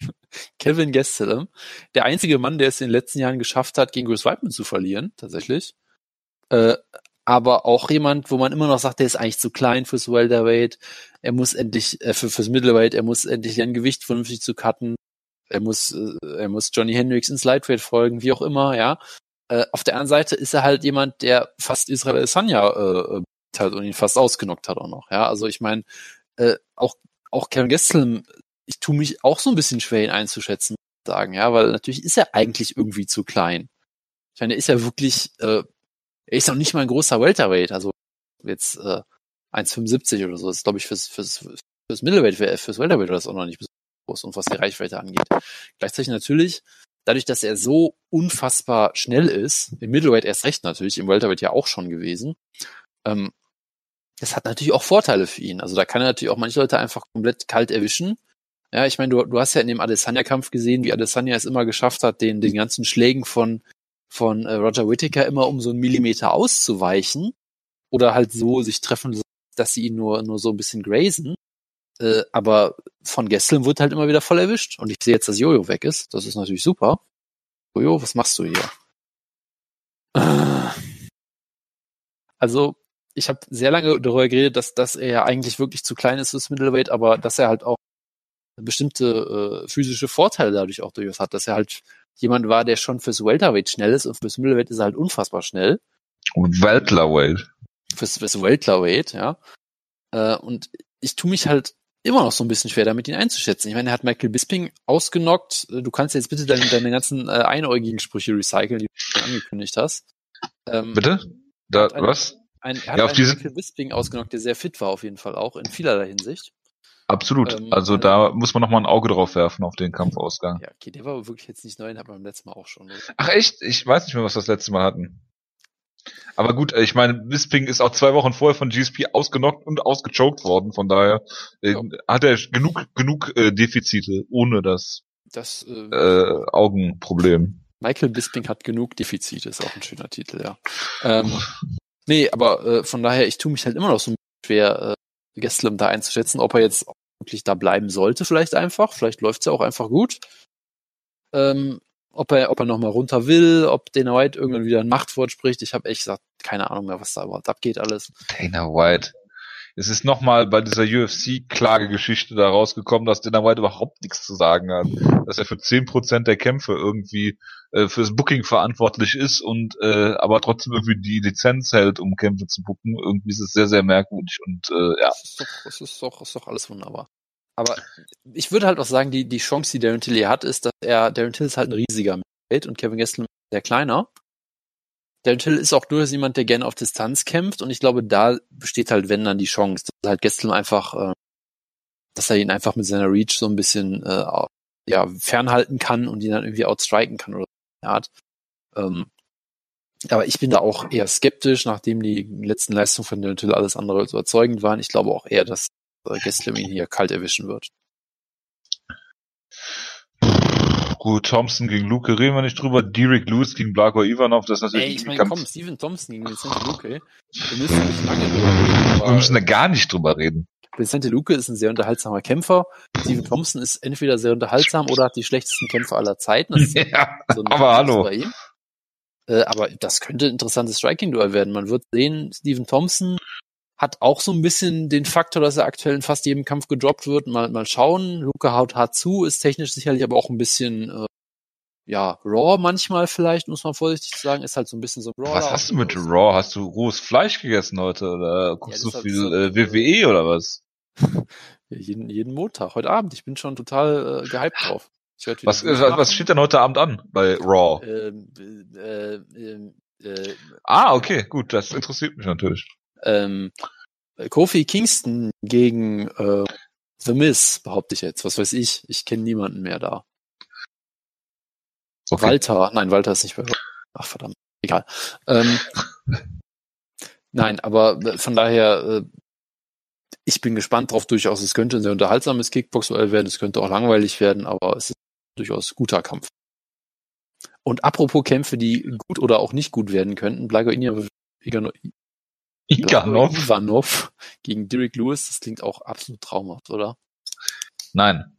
Kevin Gastelum, der einzige Mann, der es in den letzten Jahren geschafft hat, gegen Chris Weidman zu verlieren, tatsächlich. Äh, aber auch jemand, wo man immer noch sagt, der ist eigentlich zu klein fürs Welterweight. Er muss endlich, äh, für, fürs Middleweight, er muss endlich sein Gewicht vernünftig zu cutten. Er muss, äh, er muss Johnny Hendricks ins Lightweight folgen, wie auch immer, ja. Äh, auf der anderen Seite ist er halt jemand, der fast Israel Sanya äh, äh, hat und ihn fast ausgenockt hat auch noch, ja. Also ich meine, äh, auch, auch Kevin Gastelum, ich tue mich auch so ein bisschen schwer, ihn einzuschätzen, sagen, ja, weil natürlich ist er eigentlich irgendwie zu klein. Ich meine, er ist ja wirklich, äh, er ist noch nicht mal ein großer Welterweight, also jetzt äh, 1,75 oder so. Das ist, glaube ich, fürs, fürs, fürs Middleweight, fürs Welterweight war das auch noch nicht groß und was die Reichweite angeht. Gleichzeitig natürlich, dadurch, dass er so unfassbar schnell ist, im Middleweight erst recht natürlich, im Welterweight ja auch schon gewesen, ähm, das hat natürlich auch Vorteile für ihn. Also da kann er natürlich auch manche Leute einfach komplett kalt erwischen. Ja, ich meine, du, du hast ja in dem Adesanya-Kampf gesehen, wie Adesanya es immer geschafft hat, den, den ganzen Schlägen von, von äh, Roger Whittaker immer um so einen Millimeter auszuweichen oder halt so sich treffen, dass sie ihn nur, nur so ein bisschen grazen. Äh, aber von Gesseln wird halt immer wieder voll erwischt. Und ich sehe jetzt, dass Jojo weg ist. Das ist natürlich super. Jojo, was machst du hier? Also, ich habe sehr lange darüber geredet, dass, dass er ja eigentlich wirklich zu klein ist fürs Middleweight, aber dass er halt auch bestimmte äh, physische Vorteile dadurch auch durchaus hat, dass er halt jemand war, der schon fürs Welterweight schnell ist und fürs Middleweight ist er halt unfassbar schnell. Und Welterweight. Fürs, fürs Welterweight, ja. Äh, und ich tue mich halt immer noch so ein bisschen schwer damit, ihn einzuschätzen. Ich meine, er hat Michael Bisping ausgenockt. Du kannst jetzt bitte deine, deine ganzen äh, einäugigen Sprüche recyceln, die du angekündigt hast. Ähm, Bitte? Da, ein- was? Ein, er hat Ja, auf einen diese- Michael Bisping ausgenockt, der sehr fit war auf jeden Fall auch, in vielerlei Hinsicht. Absolut. Ähm, also äh, da muss man noch mal ein Auge drauf werfen auf den Kampfausgang. Ja, okay, der war wirklich jetzt nicht neu, den hat man beim letzten Mal auch schon. oder? Ach echt? Ich weiß nicht mehr, was wir das letzte Mal hatten. Aber gut, äh, ich meine, Bisping ist auch zwei Wochen vorher von GSP ausgenockt und ausgechoked worden. Von daher äh, Ja. hat er genug genug äh, Defizite ohne das Das äh, äh, Augenproblem. Michael Bisping hat genug Defizite, ist auch ein schöner Titel, ja. Ähm, nee, aber äh, von daher, ich tue mich halt immer noch so schwer, äh, Gastelum da einzuschätzen, ob er jetzt wirklich da bleiben sollte, vielleicht einfach. Vielleicht läuft's ja auch einfach gut. Ähm, ob er, ob er nochmal runter will, ob Dana White irgendwann wieder ein Machtwort spricht. Ich habe echt gesagt, keine Ahnung mehr, was da überhaupt abgeht alles. Dana White. Es ist nochmal bei dieser UFC-Klagegeschichte da rausgekommen, dass Dana White überhaupt nichts zu sagen hat. Dass er für 10% der Kämpfe irgendwie äh, fürs Booking verantwortlich ist und äh, aber trotzdem irgendwie die Lizenz hält, um Kämpfe zu booken. Irgendwie ist es sehr, sehr merkwürdig und äh, ja. Das ist doch, das ist doch, ist doch alles wunderbar. Aber ich würde halt auch sagen, die, die Chance, die Darren Till hat, ist, dass er, Darren Till ist halt ein riesiger Middleweight und Kevin Gastelum sehr kleiner. Darren Till ist auch durchaus jemand, der gerne auf Distanz kämpft und ich glaube, da besteht halt, wenn dann die Chance, dass halt Gastelum einfach, äh, dass er ihn einfach mit seiner Reach so ein bisschen äh, ja, fernhalten kann und ihn dann irgendwie outstriken kann oder so eine. Ähm, aber ich bin da auch eher skeptisch, nachdem die letzten Leistungen von Darren Till alles andere als überzeugend waren. Ich glaube auch eher, dass Gastelum ihn hier kalt erwischen wird. Gut, Thompson gegen Luke reden wir nicht drüber. Derek Lewis gegen Blago Ivanov, das ist natürlich Ey, ich ein meine, komm, Steven Thompson gegen Vincente Luque. Wir müssen nicht lange drüber reden. Wir müssen da gar nicht drüber reden. Vincente Luque ist ein sehr unterhaltsamer Kämpfer. Steven Thompson ist entweder sehr unterhaltsam oder hat die schlechtesten Kämpfer aller Zeiten. Das ist Ja, so ein aber hallo. bei ihm. Äh, aber das könnte ein interessantes Striking-Duell werden. Man wird sehen, Steven Thompson hat auch so ein bisschen den Faktor, dass er aktuell in fast jedem Kampf gedroppt wird. Mal, mal schauen. Luca haut hart zu, ist technisch sicherlich aber auch ein bisschen, äh, ja, raw manchmal vielleicht, muss man vorsichtig sagen. Ist halt so ein bisschen so Raw. Was hast du mit Raw? Hast du rohes Fleisch gegessen heute? Oder guckst das du viel äh, WWE oder was? Jeden, jeden Montag, heute Abend. Ich bin schon total äh, gehypt drauf. Wieder Was, äh, was machen. steht denn heute Abend an bei Raw? Ähm, äh, äh, äh, Ah, okay, gut, das interessiert mich natürlich. Ähm, Kofi Kingston gegen äh, The Miz, behaupte ich jetzt. Was weiß ich? Ich kenne niemanden mehr da. Okay. Walter, nein, Walter ist nicht bei. Ach verdammt, egal. Ähm, nein, aber äh, von daher, äh, ich bin gespannt drauf. Durchaus, es könnte ein sehr unterhaltsames Kickbox-Duell werden. Es könnte auch langweilig werden, aber es ist durchaus guter Kampf. Und apropos Kämpfe, die gut oder auch nicht gut werden könnten, Blago Ivanov Iganov? Ivanov gegen Derek Lewis, das klingt auch absolut traumhaft, oder? Nein.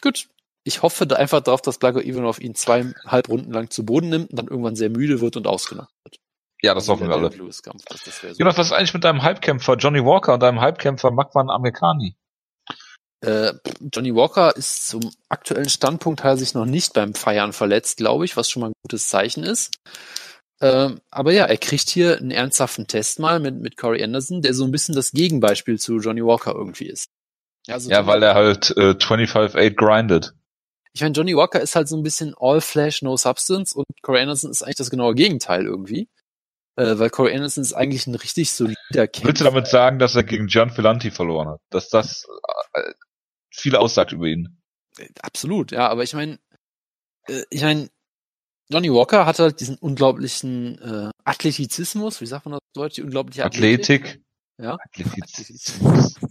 Gut. Ich hoffe da einfach darauf, dass Blago Ivanov ihn zweieinhalb Runden lang zu Boden nimmt und dann irgendwann sehr müde wird und ausgenockt wird. Ja, das hoffen wir alle. Lewis Kampf, das, das so. Jonas, was ist eigentlich mit deinem Halbkämpfer Johnny Walker und deinem Halbkämpfer Makwan Amerikani? Äh, Johnny Walker ist zum aktuellen Standpunkt hat er sich noch nicht beim Feiern verletzt, glaube ich, was schon mal ein gutes Zeichen ist. Ähm, aber ja, er kriegt hier einen ernsthaften Test mal mit, mit Corey Anderson, der so ein bisschen das Gegenbeispiel zu Johnny Walker irgendwie ist. also Ja, weil er halt äh, 25-8 grindet. Ich meine, Johnny Walker ist halt so ein bisschen all flash, no substance und Corey Anderson ist eigentlich das genaue Gegenteil irgendwie. Äh, weil Corey Anderson ist eigentlich ein richtig solider Kämpfer. Willst du damit sagen, dass er gegen Gian Filanti verloren hat? Dass das äh, viel aussagt über ihn? Absolut, ja, aber ich meine, äh, ich meine, Johnny Walker hat halt diesen unglaublichen äh, Athletizismus, wie sagt man das Deutsch, die unglaubliche Athletik. Athletik? Ja. Athletizismus.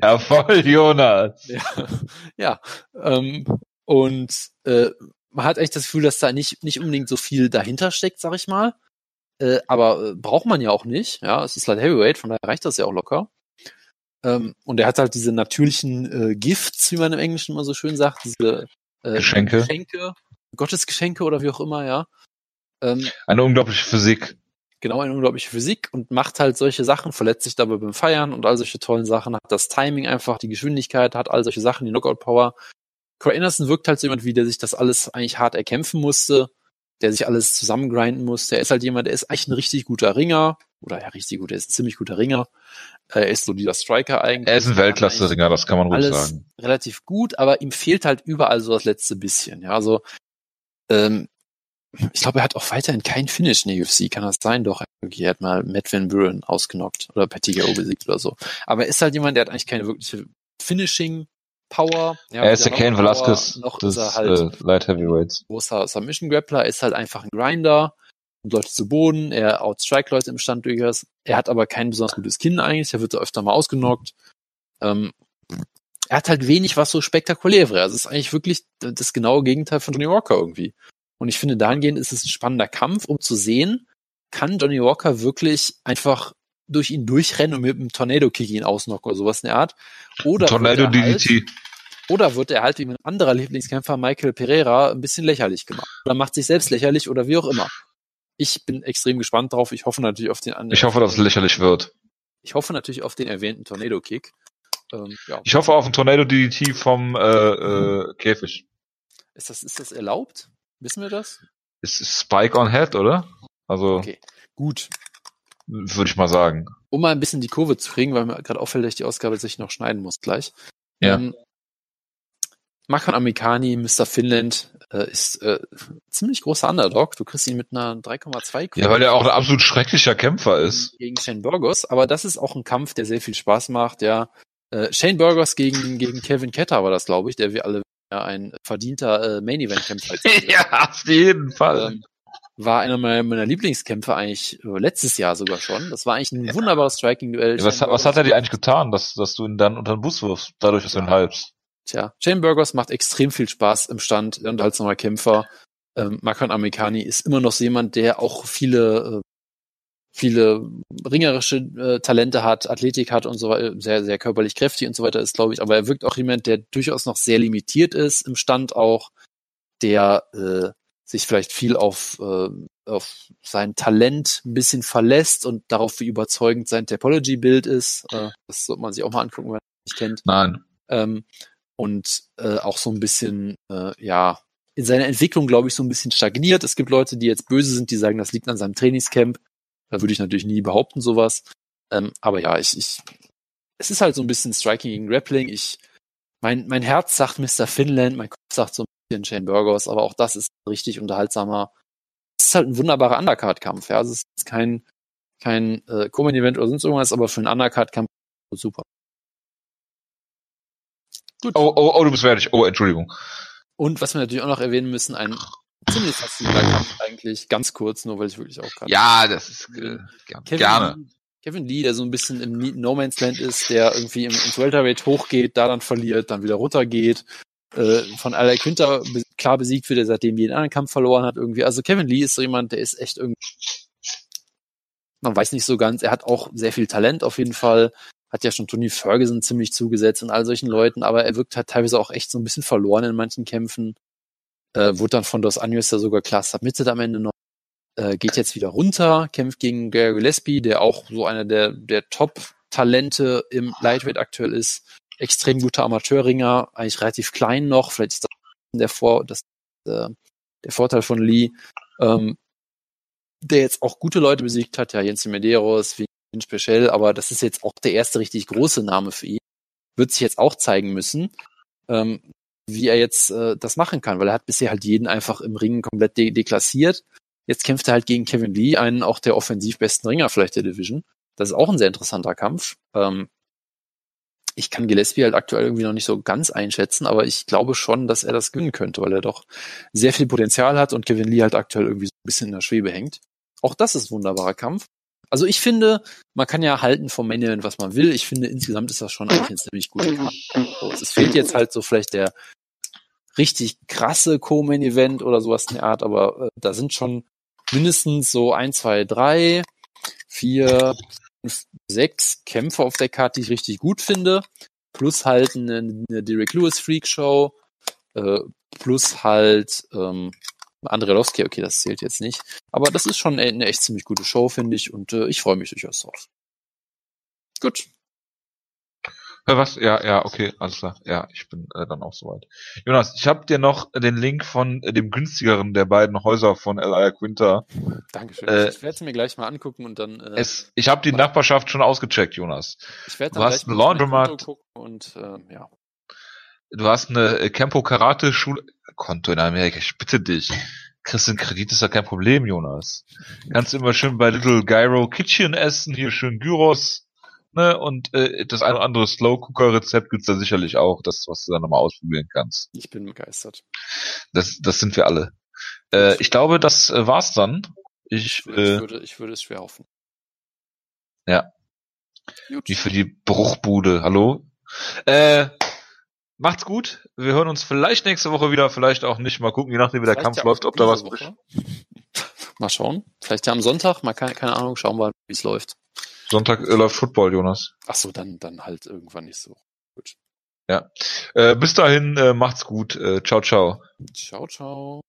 Ja, voll, Jonas. Ja, ja. Ähm, und äh, man hat echt das Gefühl, dass da nicht, nicht unbedingt so viel dahinter steckt, sag ich mal. Äh, aber äh, braucht man ja auch nicht. Ja, es ist halt Heavyweight, von daher reicht das ja auch locker. Ähm, und er hat halt diese natürlichen äh, Gifts, wie man im Englischen immer so schön sagt, diese äh, Geschenke. Geschenke, Gottesgeschenke oder wie auch immer, ja. Ähm, Eine unglaubliche Physik. genau eine unglaubliche Physik und macht halt solche Sachen, verletzt sich dabei beim Feiern und all solche tollen Sachen, hat das Timing einfach, die Geschwindigkeit, hat all solche Sachen, die Knockout-Power. Corey Anderson wirkt halt so jemand wie, der sich das alles eigentlich hart erkämpfen musste, der sich alles zusammengrinden musste. Er ist halt jemand, der ist eigentlich ein richtig guter Ringer, oder ja, richtig gut, er ist ein ziemlich guter Ringer. Er ist so dieser Striker eigentlich. Er ist ein Weltklasse-Ringer, das kann man ruhig alles sagen. relativ gut, aber ihm fehlt halt überall so das letzte bisschen. Ja, also ähm, ich glaube, er hat auch weiterhin kein Finish in der UFC. Kann das sein? Doch, er hat mal Matt Van Buren ausgenockt oder Patty Gao besiegt oder so. Aber er ist halt jemand, der hat eigentlich keine wirkliche Finishing Power. Ja, er ist der Kane Velasquez Noch des ist halt äh, Light Heavyweights. großer Submission Grappler, er ist halt einfach ein Grinder, und Leute zu Boden, er outstrike Leute im Stand durchaus. Er hat aber kein besonders gutes Kinn eigentlich, er wird so öfter mal ausgenockt. Ähm, er hat halt wenig, was so spektakulär wäre. Also es ist eigentlich wirklich das genaue Gegenteil von Johnny Walker irgendwie. Und ich finde, dahingehend ist es ein spannender Kampf, um zu sehen, kann Johnny Walker wirklich einfach durch ihn durchrennen und mit einem Tornado-Kick ihn ausnocken oder sowas in der Art. Oder Tornado wird er halt, oder wird er halt wie mein anderer Lieblingskämpfer Michael Pereira ein bisschen lächerlich gemacht. Oder macht sich selbst lächerlich oder wie auch immer. Ich bin extrem gespannt drauf. Ich hoffe natürlich auf den anderen. Ich hoffe, dass es lächerlich wird. Ich hoffe natürlich auf den erwähnten Tornado-Kick. Ähm, ja. Ich hoffe auf ein Tornado DDT vom äh, äh, Käfig. Ist das, ist das erlaubt? Wissen wir das? Ist ist Spike on Head, oder? Also, Okay. Gut. würde ich mal sagen. Um mal ein bisschen die Kurve zu kriegen, weil mir gerade auffällt, dass ich die Ausgabe sich noch schneiden muss gleich. Ja. Ähm, Makan Amikani, Mr. Finland, äh, ist äh, ziemlich großer Underdog. Du kriegst ihn mit einer 3,2 Ja, weil er auch ein absolut schrecklicher Kämpfer ist. gegen Shane Burgos, aber das ist auch ein Kampf, der sehr viel Spaß macht, ja. Äh, Shane Burgos gegen, gegen Kevin Ketter war das, glaube ich, der wir alle ja, ein verdienter äh, Main Event Kämpfer ist. ja, auf jeden Fall. ähm, war einer meiner, meiner Lieblingskämpfe eigentlich äh, letztes Jahr sogar schon. Das war eigentlich ein wunderbares Striking-Duell. Ja, was, was hat er dir eigentlich getan, dass, dass du ihn dann unter den Bus wirfst, dadurch, dass du ihn halbst? Tja, Shane Burgos macht extrem viel Spaß im Stand, und als nochmal Kämpfer. Ähm, Makan Amikani ist immer noch so jemand, der auch viele, äh, viele ringerische äh, Talente hat, Athletik hat und so weiter, sehr, sehr körperlich kräftig und so weiter ist, glaube ich. Aber er wirkt auch jemand, der durchaus noch sehr limitiert ist im Stand auch, der äh, sich vielleicht viel auf, äh, auf sein Talent ein bisschen verlässt und darauf, wie überzeugend sein Topology-Bild ist. Äh, das sollte man sich auch mal angucken, wenn man es nicht kennt. Nein. Ähm, und äh, auch so ein bisschen, äh, ja, in seiner Entwicklung, glaube ich, so ein bisschen stagniert. Es gibt Leute, die jetzt böse sind, die sagen, das liegt an seinem Trainingscamp. Da würde ich natürlich nie behaupten, sowas. Ähm, aber ja, ich, ich, es ist halt so ein bisschen Striking gegen Grappling. Ich, mein, mein Herz sagt Mr. Finland, mein Kopf sagt so ein bisschen Shane Burgos, aber auch das ist ein richtig unterhaltsamer. Es ist halt ein wunderbarer Undercard-Kampf, ja. Also es ist kein, kein äh, Common-Event oder sonst irgendwas, aber für einen Undercard-Kampf super. Gut. Oh, oh, oh, du bist fertig. Oh, Entschuldigung. Und was wir natürlich auch noch erwähnen müssen, ein ziemlich faszinierender Kampf eigentlich, ganz kurz, nur weil ich wirklich auch gerade. Ja, das ist äh, Kevin gerne. Kevin Lee, der so ein bisschen im No Man's Land ist, der irgendwie im, ins Welterweight hochgeht, da dann verliert, dann wieder runtergeht, äh, von Ala Quinter be klar besiegt wird, der seitdem jeden anderen Kampf verloren hat irgendwie. Also Kevin Lee ist so jemand, der ist echt irgendwie, man weiß nicht so ganz, er hat auch sehr viel Talent auf jeden Fall, hat ja schon Tony Ferguson ziemlich zugesetzt und all solchen Leuten, aber er wirkt halt teilweise auch echt so ein bisschen verloren in manchen Kämpfen. Äh, wurde dann von Dos Anjos ja sogar klar submitted am Ende noch. Äh, geht jetzt wieder runter, kämpft gegen Gary Gillespie, der auch so einer der, der Top-Talente im Lightweight aktuell ist. Extrem guter Amateurringer, eigentlich relativ klein noch. Vielleicht ist das der, Vor das, äh, der Vorteil von Lee. Ähm, der jetzt auch gute Leute besiegt hat, ja, Jens Medeiros, wie Special, aber das ist jetzt auch der erste richtig große Name für ihn. Wird sich jetzt auch zeigen müssen, ähm, wie er jetzt äh, das machen kann, weil er hat bisher halt jeden einfach im Ring komplett de deklassiert. Jetzt kämpft er halt gegen Kevin Lee, einen auch der offensiv besten Ringer vielleicht der Division. Das ist auch ein sehr interessanter Kampf. Ähm, ich kann Gillespie halt aktuell irgendwie noch nicht so ganz einschätzen, aber ich glaube schon, dass er das gewinnen könnte, weil er doch sehr viel Potenzial hat und Kevin Lee halt aktuell irgendwie so ein bisschen in der Schwebe hängt. Auch das ist wunderbarer Kampf. Also ich finde, man kann ja halten vom Main Event, was man will. Ich finde, insgesamt ist das schon eigentlich ein ziemlich guter Kampf. So, es fehlt jetzt halt so vielleicht der richtig krasse Co-Main Event oder sowas in der Art, aber äh, da sind schon mindestens so ein, zwei, drei, vier, fünf, sechs Kämpfe auf der Karte, die ich richtig gut finde. Plus halt eine, eine Derek Lewis Freak Show, äh, plus halt ähm, Andrelowski, okay, das zählt jetzt nicht. Aber das ist schon eine echt ziemlich gute Show, finde ich, und äh, ich freue mich durchaus drauf. Gut. Äh, Was? Ja, ja, okay, alles klar. Ja, ich bin äh, dann auch soweit. Jonas, ich habe dir noch den Link von äh, dem günstigeren der beiden Häuser von Elia Quinter. Dankeschön. Äh, ich werde es mir gleich mal angucken und dann. Äh, Es, ich habe die Nachbarschaft schon ausgecheckt, Jonas. ich werde du dann hast gleich ein mal auf mein Laundromat. Und äh, ja. Du hast eine äh, Campo Karate Schule Konto in Amerika. Ich bitte dich. Kriegst du einen Kredit, ist ja kein Problem, Jonas. Kannst immer schön bei Little Gyro Kitchen essen, hier schön Gyros. Ne, und äh, das ein oder andere Slow Cooker Rezept gibt's da sicherlich auch, das was du dann nochmal ausprobieren kannst. Ich bin begeistert. Das, das sind wir alle. Äh, ich glaube, das äh, war's dann. Ich, Ich, ich, äh, würde, ich würde es schwer hoffen. Ja. Gut. wie für die Bruchbude. Hallo? Äh, macht's gut. Wir hören uns vielleicht nächste Woche wieder, vielleicht auch nicht. Mal gucken, je nachdem wie der Kampf ja läuft, ob da was. Mal schauen. Vielleicht ja am Sonntag, mal keine, keine Ahnung, schauen wir, wie es läuft. Sonntag äh, läuft Football, Jonas. Ach so, dann, dann halt irgendwann nicht so. Äh, bis dahin, äh, macht's gut. Äh, ciao, ciao. Ciao, ciao.